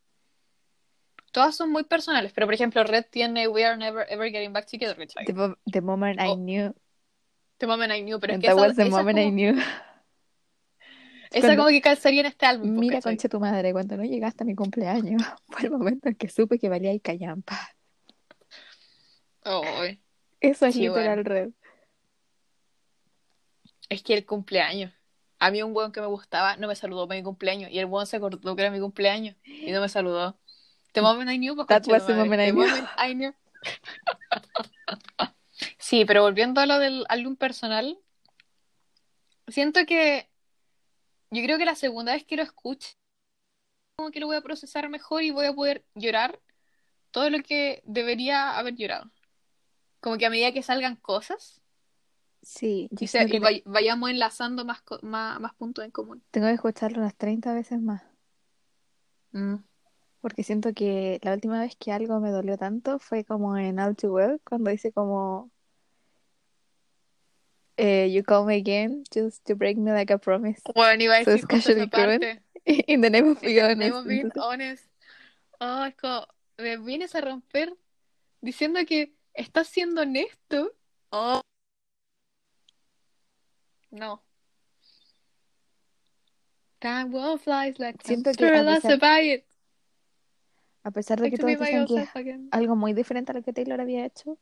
Todas son muy personales, pero por ejemplo, Red tiene We Are Never Ever Getting Back Together. The, the moment I Oh, knew. The Moment I Knew, pero es And que that esa, was the esa moment I como, knew. esa Cuando- como que calzaría en este álbum, Mira, ¿cachai? concha tu madre, cuando no llegaste a mi cumpleaños, fue el momento en que supe que valía y callampa. Eso es Sí, literal Red. es que el cumpleaños. A mí un weón que me gustaba no me saludó para mi cumpleaños y el weón se acordó que era mi cumpleaños y no me saludó. The moment I knew, pues, That was the moment I The knew. moment I knew. Sí, pero volviendo a lo del álbum personal, siento que yo creo que la segunda vez que lo escuche, como que lo voy a procesar mejor y voy a poder llorar todo lo que debería haber llorado. Como que a medida que salgan cosas Sí, y, se- y vay- vayamos enlazando más, más, más puntos en común. tengo que escucharlo unas 30 veces más. Mm. Porque siento que la última vez que algo me dolió tanto fue como en All Too Well, cuando dice como eh, You Call Me Again just to break me like a promise. Bueno, iba a So decir justo esa parte. In the name of being In the name honest. of being honest. Oh, es como, me vienes a romper diciendo que estás siendo honesto. Oh. No. Time won't fly like Siento a que a pesar-. A pesar de que todos dicen que es algo muy diferente a lo que Taylor había hecho,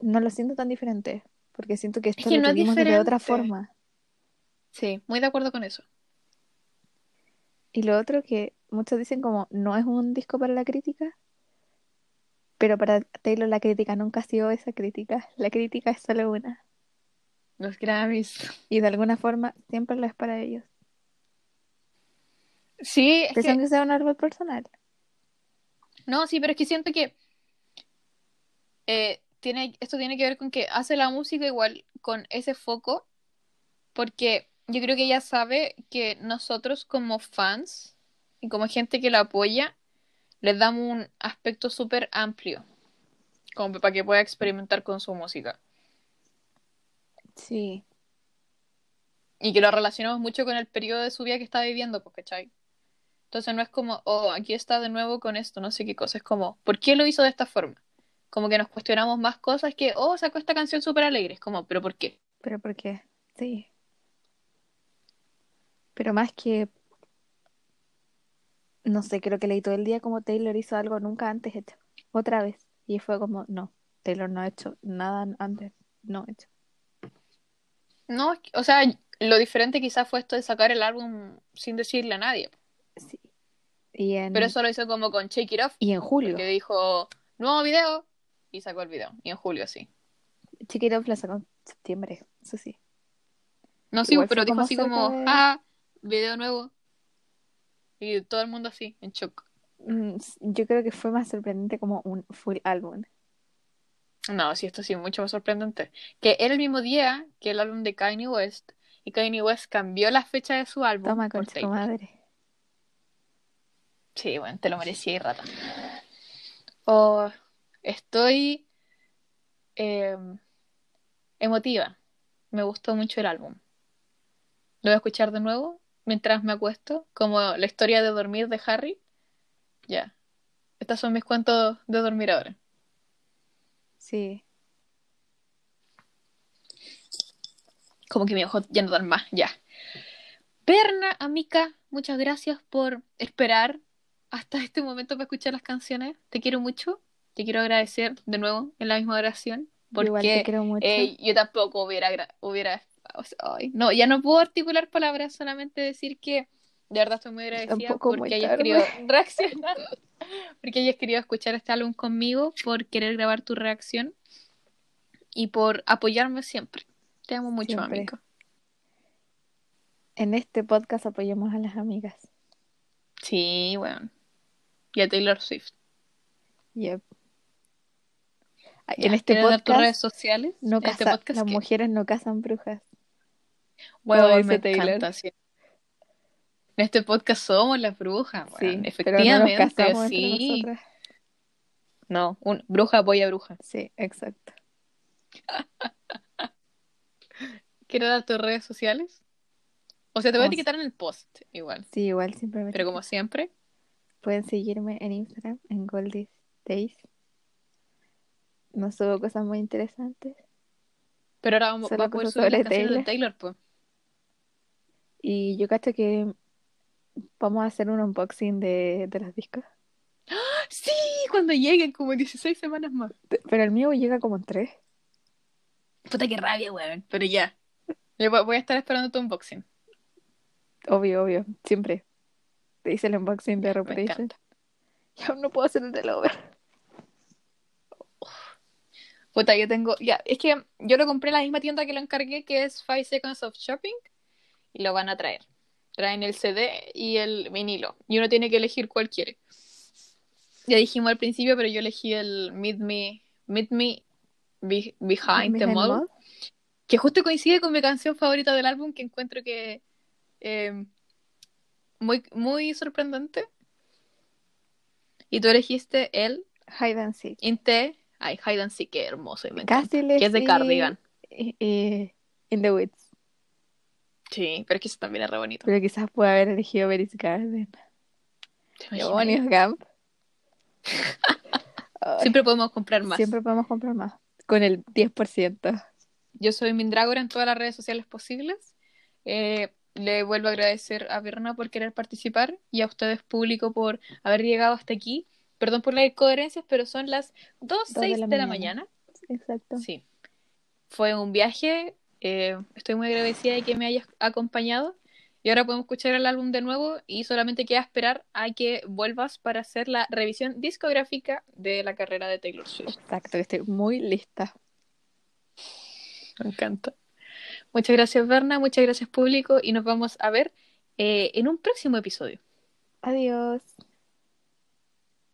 no lo siento tan diferente. Porque siento que esto que lo no es de otra forma. Sí, muy de acuerdo con eso. Y lo otro que muchos dicen como no es un disco para la crítica, pero para Taylor la crítica nunca ha sido esa crítica. La crítica es solo una. Los Grammys. Y de alguna forma siempre lo es para ellos. Sí, es que, que sea un árbol personal. no, sí, pero es que siento que eh, tiene, esto tiene que ver con que hace la música igual con ese foco, porque yo creo que ella sabe que nosotros como fans y como gente que la apoya, les damos un aspecto súper amplio, como para que pueda experimentar con su música. Sí. Y que lo relacionamos mucho con el periodo de su vida que está viviendo, pues, ¿cachai? Entonces no es como, oh, aquí está de nuevo con esto, no sé qué cosa. Es como, ¿por qué lo hizo de esta forma? Como que nos cuestionamos más cosas que, oh, sacó esta canción súper alegre. Es como, ¿pero por qué? Pero ¿por qué? Sí. Pero más que, no sé, creo que leí todo el día como Taylor hizo algo nunca antes hecho. Otra vez. Y fue como, no, Taylor no ha hecho nada antes. No ha hecho. No, o sea, lo diferente quizás fue esto de sacar el álbum sin decirle a nadie. Sí. Y en, Pero eso lo hizo como con Shake It Off, y en julio. porque dijo, nuevo video, y sacó el video. Y en julio, sí. Chiquit Up la sacó en septiembre. Eso sí. No, sí, Igual pero dijo así como, de- ah, video nuevo. Y todo el mundo así, en shock. Mm, Yo creo que fue más sorprendente como un full álbum. No, sí, esto sí mucho más sorprendente. Que era el mismo día que el álbum de Kanye West, y Kanye West cambió la fecha de su álbum Toma, Taylor. madre. Sí, bueno, te lo merecía y rata. Oh, estoy eh, emotiva. Me gustó mucho el álbum. Lo voy a escuchar de nuevo mientras me acuesto, como la historia de dormir de Harry. Ya. Estos son mis cuentos de dormir ahora. Sí. Como que mi ojo ya no dan más, ya. Perna, amiga, muchas gracias por esperar hasta este momento para escuchar las canciones. Te quiero mucho. Te quiero agradecer de nuevo en la misma oración. Yo igual te Porque quiero mucho. eh, yo tampoco hubiera, hubiera o sea, ay, no, ya no puedo articular palabras, solamente decir que de verdad estoy muy agradecida Tampoco muy porque hayas querido reaccionar, porque hayas querido escuchar este álbum conmigo, por querer grabar tu reacción y por apoyarme siempre. Te amo mucho, Siempre. amigo. En este podcast apoyamos a las amigas. Sí, bueno. Y a Taylor Swift. Yep. En este ¿quieres dar tus redes podcast, sociales? no este casa- podcast, las ¿qué? mujeres no cazan brujas. Bueno, como me Taylor. encanta, sí. En este podcast somos las brujas, Sí, weón. pero no nos efectivamente, sí. No, un, bruja apoya bruja. Sí, exacto. ¿Quieres dar tus redes sociales? O sea, te voy a sí. etiquetar en el post, igual. Sí, igual siempre Pero como siempre, Pueden seguirme en Instagram, en Goldie Days. No subo cosas muy interesantes. pero ahora vamos, va a poder cosas subir sobre canciones de Taylor, pues. Y yo cacho que vamos a hacer un unboxing de, de los discos. Sí, cuando lleguen como 16 semanas más. Pero el mío llega como en tres. Puta que rabia, weón. Pero ya. Yo voy a estar esperando tu unboxing. Obvio, obvio. Siempre. Te hice el unboxing de Reputation. Y aún no puedo hacer el de Lover. Puta, yo tengo. Ya, es que yo lo compré en la misma tienda que lo encargué, que es Five Seconds of Shopping. Y lo van a traer. Traen el CD y el vinilo. Y uno tiene que elegir cuál quiere. Ya dijimos al principio, pero yo elegí el Meet Me, Meet Me Be- Behind the Behind Mall. Mall. Que justo coincide con mi canción favorita del álbum, que encuentro que. eh, muy, muy sorprendente. Y tú elegiste el Hide and Seek. Inte. Ay, Hide and Seek, qué hermoso. y me. Casi le Que es de Cardigan. eh, In the Woods. Sí, pero es que eso también es re bonito. Pero quizás pueda haber elegido Berry's Garden. Demonios, Gump. Siempre podemos comprar más. siempre podemos comprar más. Con el 10%. Yo soy Mindragora en todas las redes sociales posibles. Eh, le vuelvo a agradecer a Berna por querer participar y a ustedes, público, por haber llegado hasta aquí. Perdón por las incoherencias, pero son las 2.06 de, la mañana. Exacto. Sí. Fue un viaje. eh, estoy muy agradecida de que me hayas acompañado. Y ahora podemos escuchar el álbum de nuevo y solamente queda esperar a que vuelvas para hacer la revisión discográfica de la carrera de Taylor Swift. Exacto, que estoy muy lista. Me encanta. Muchas gracias, Berna. Muchas gracias, público. Y nos vamos a ver eh, en un próximo episodio. Adiós.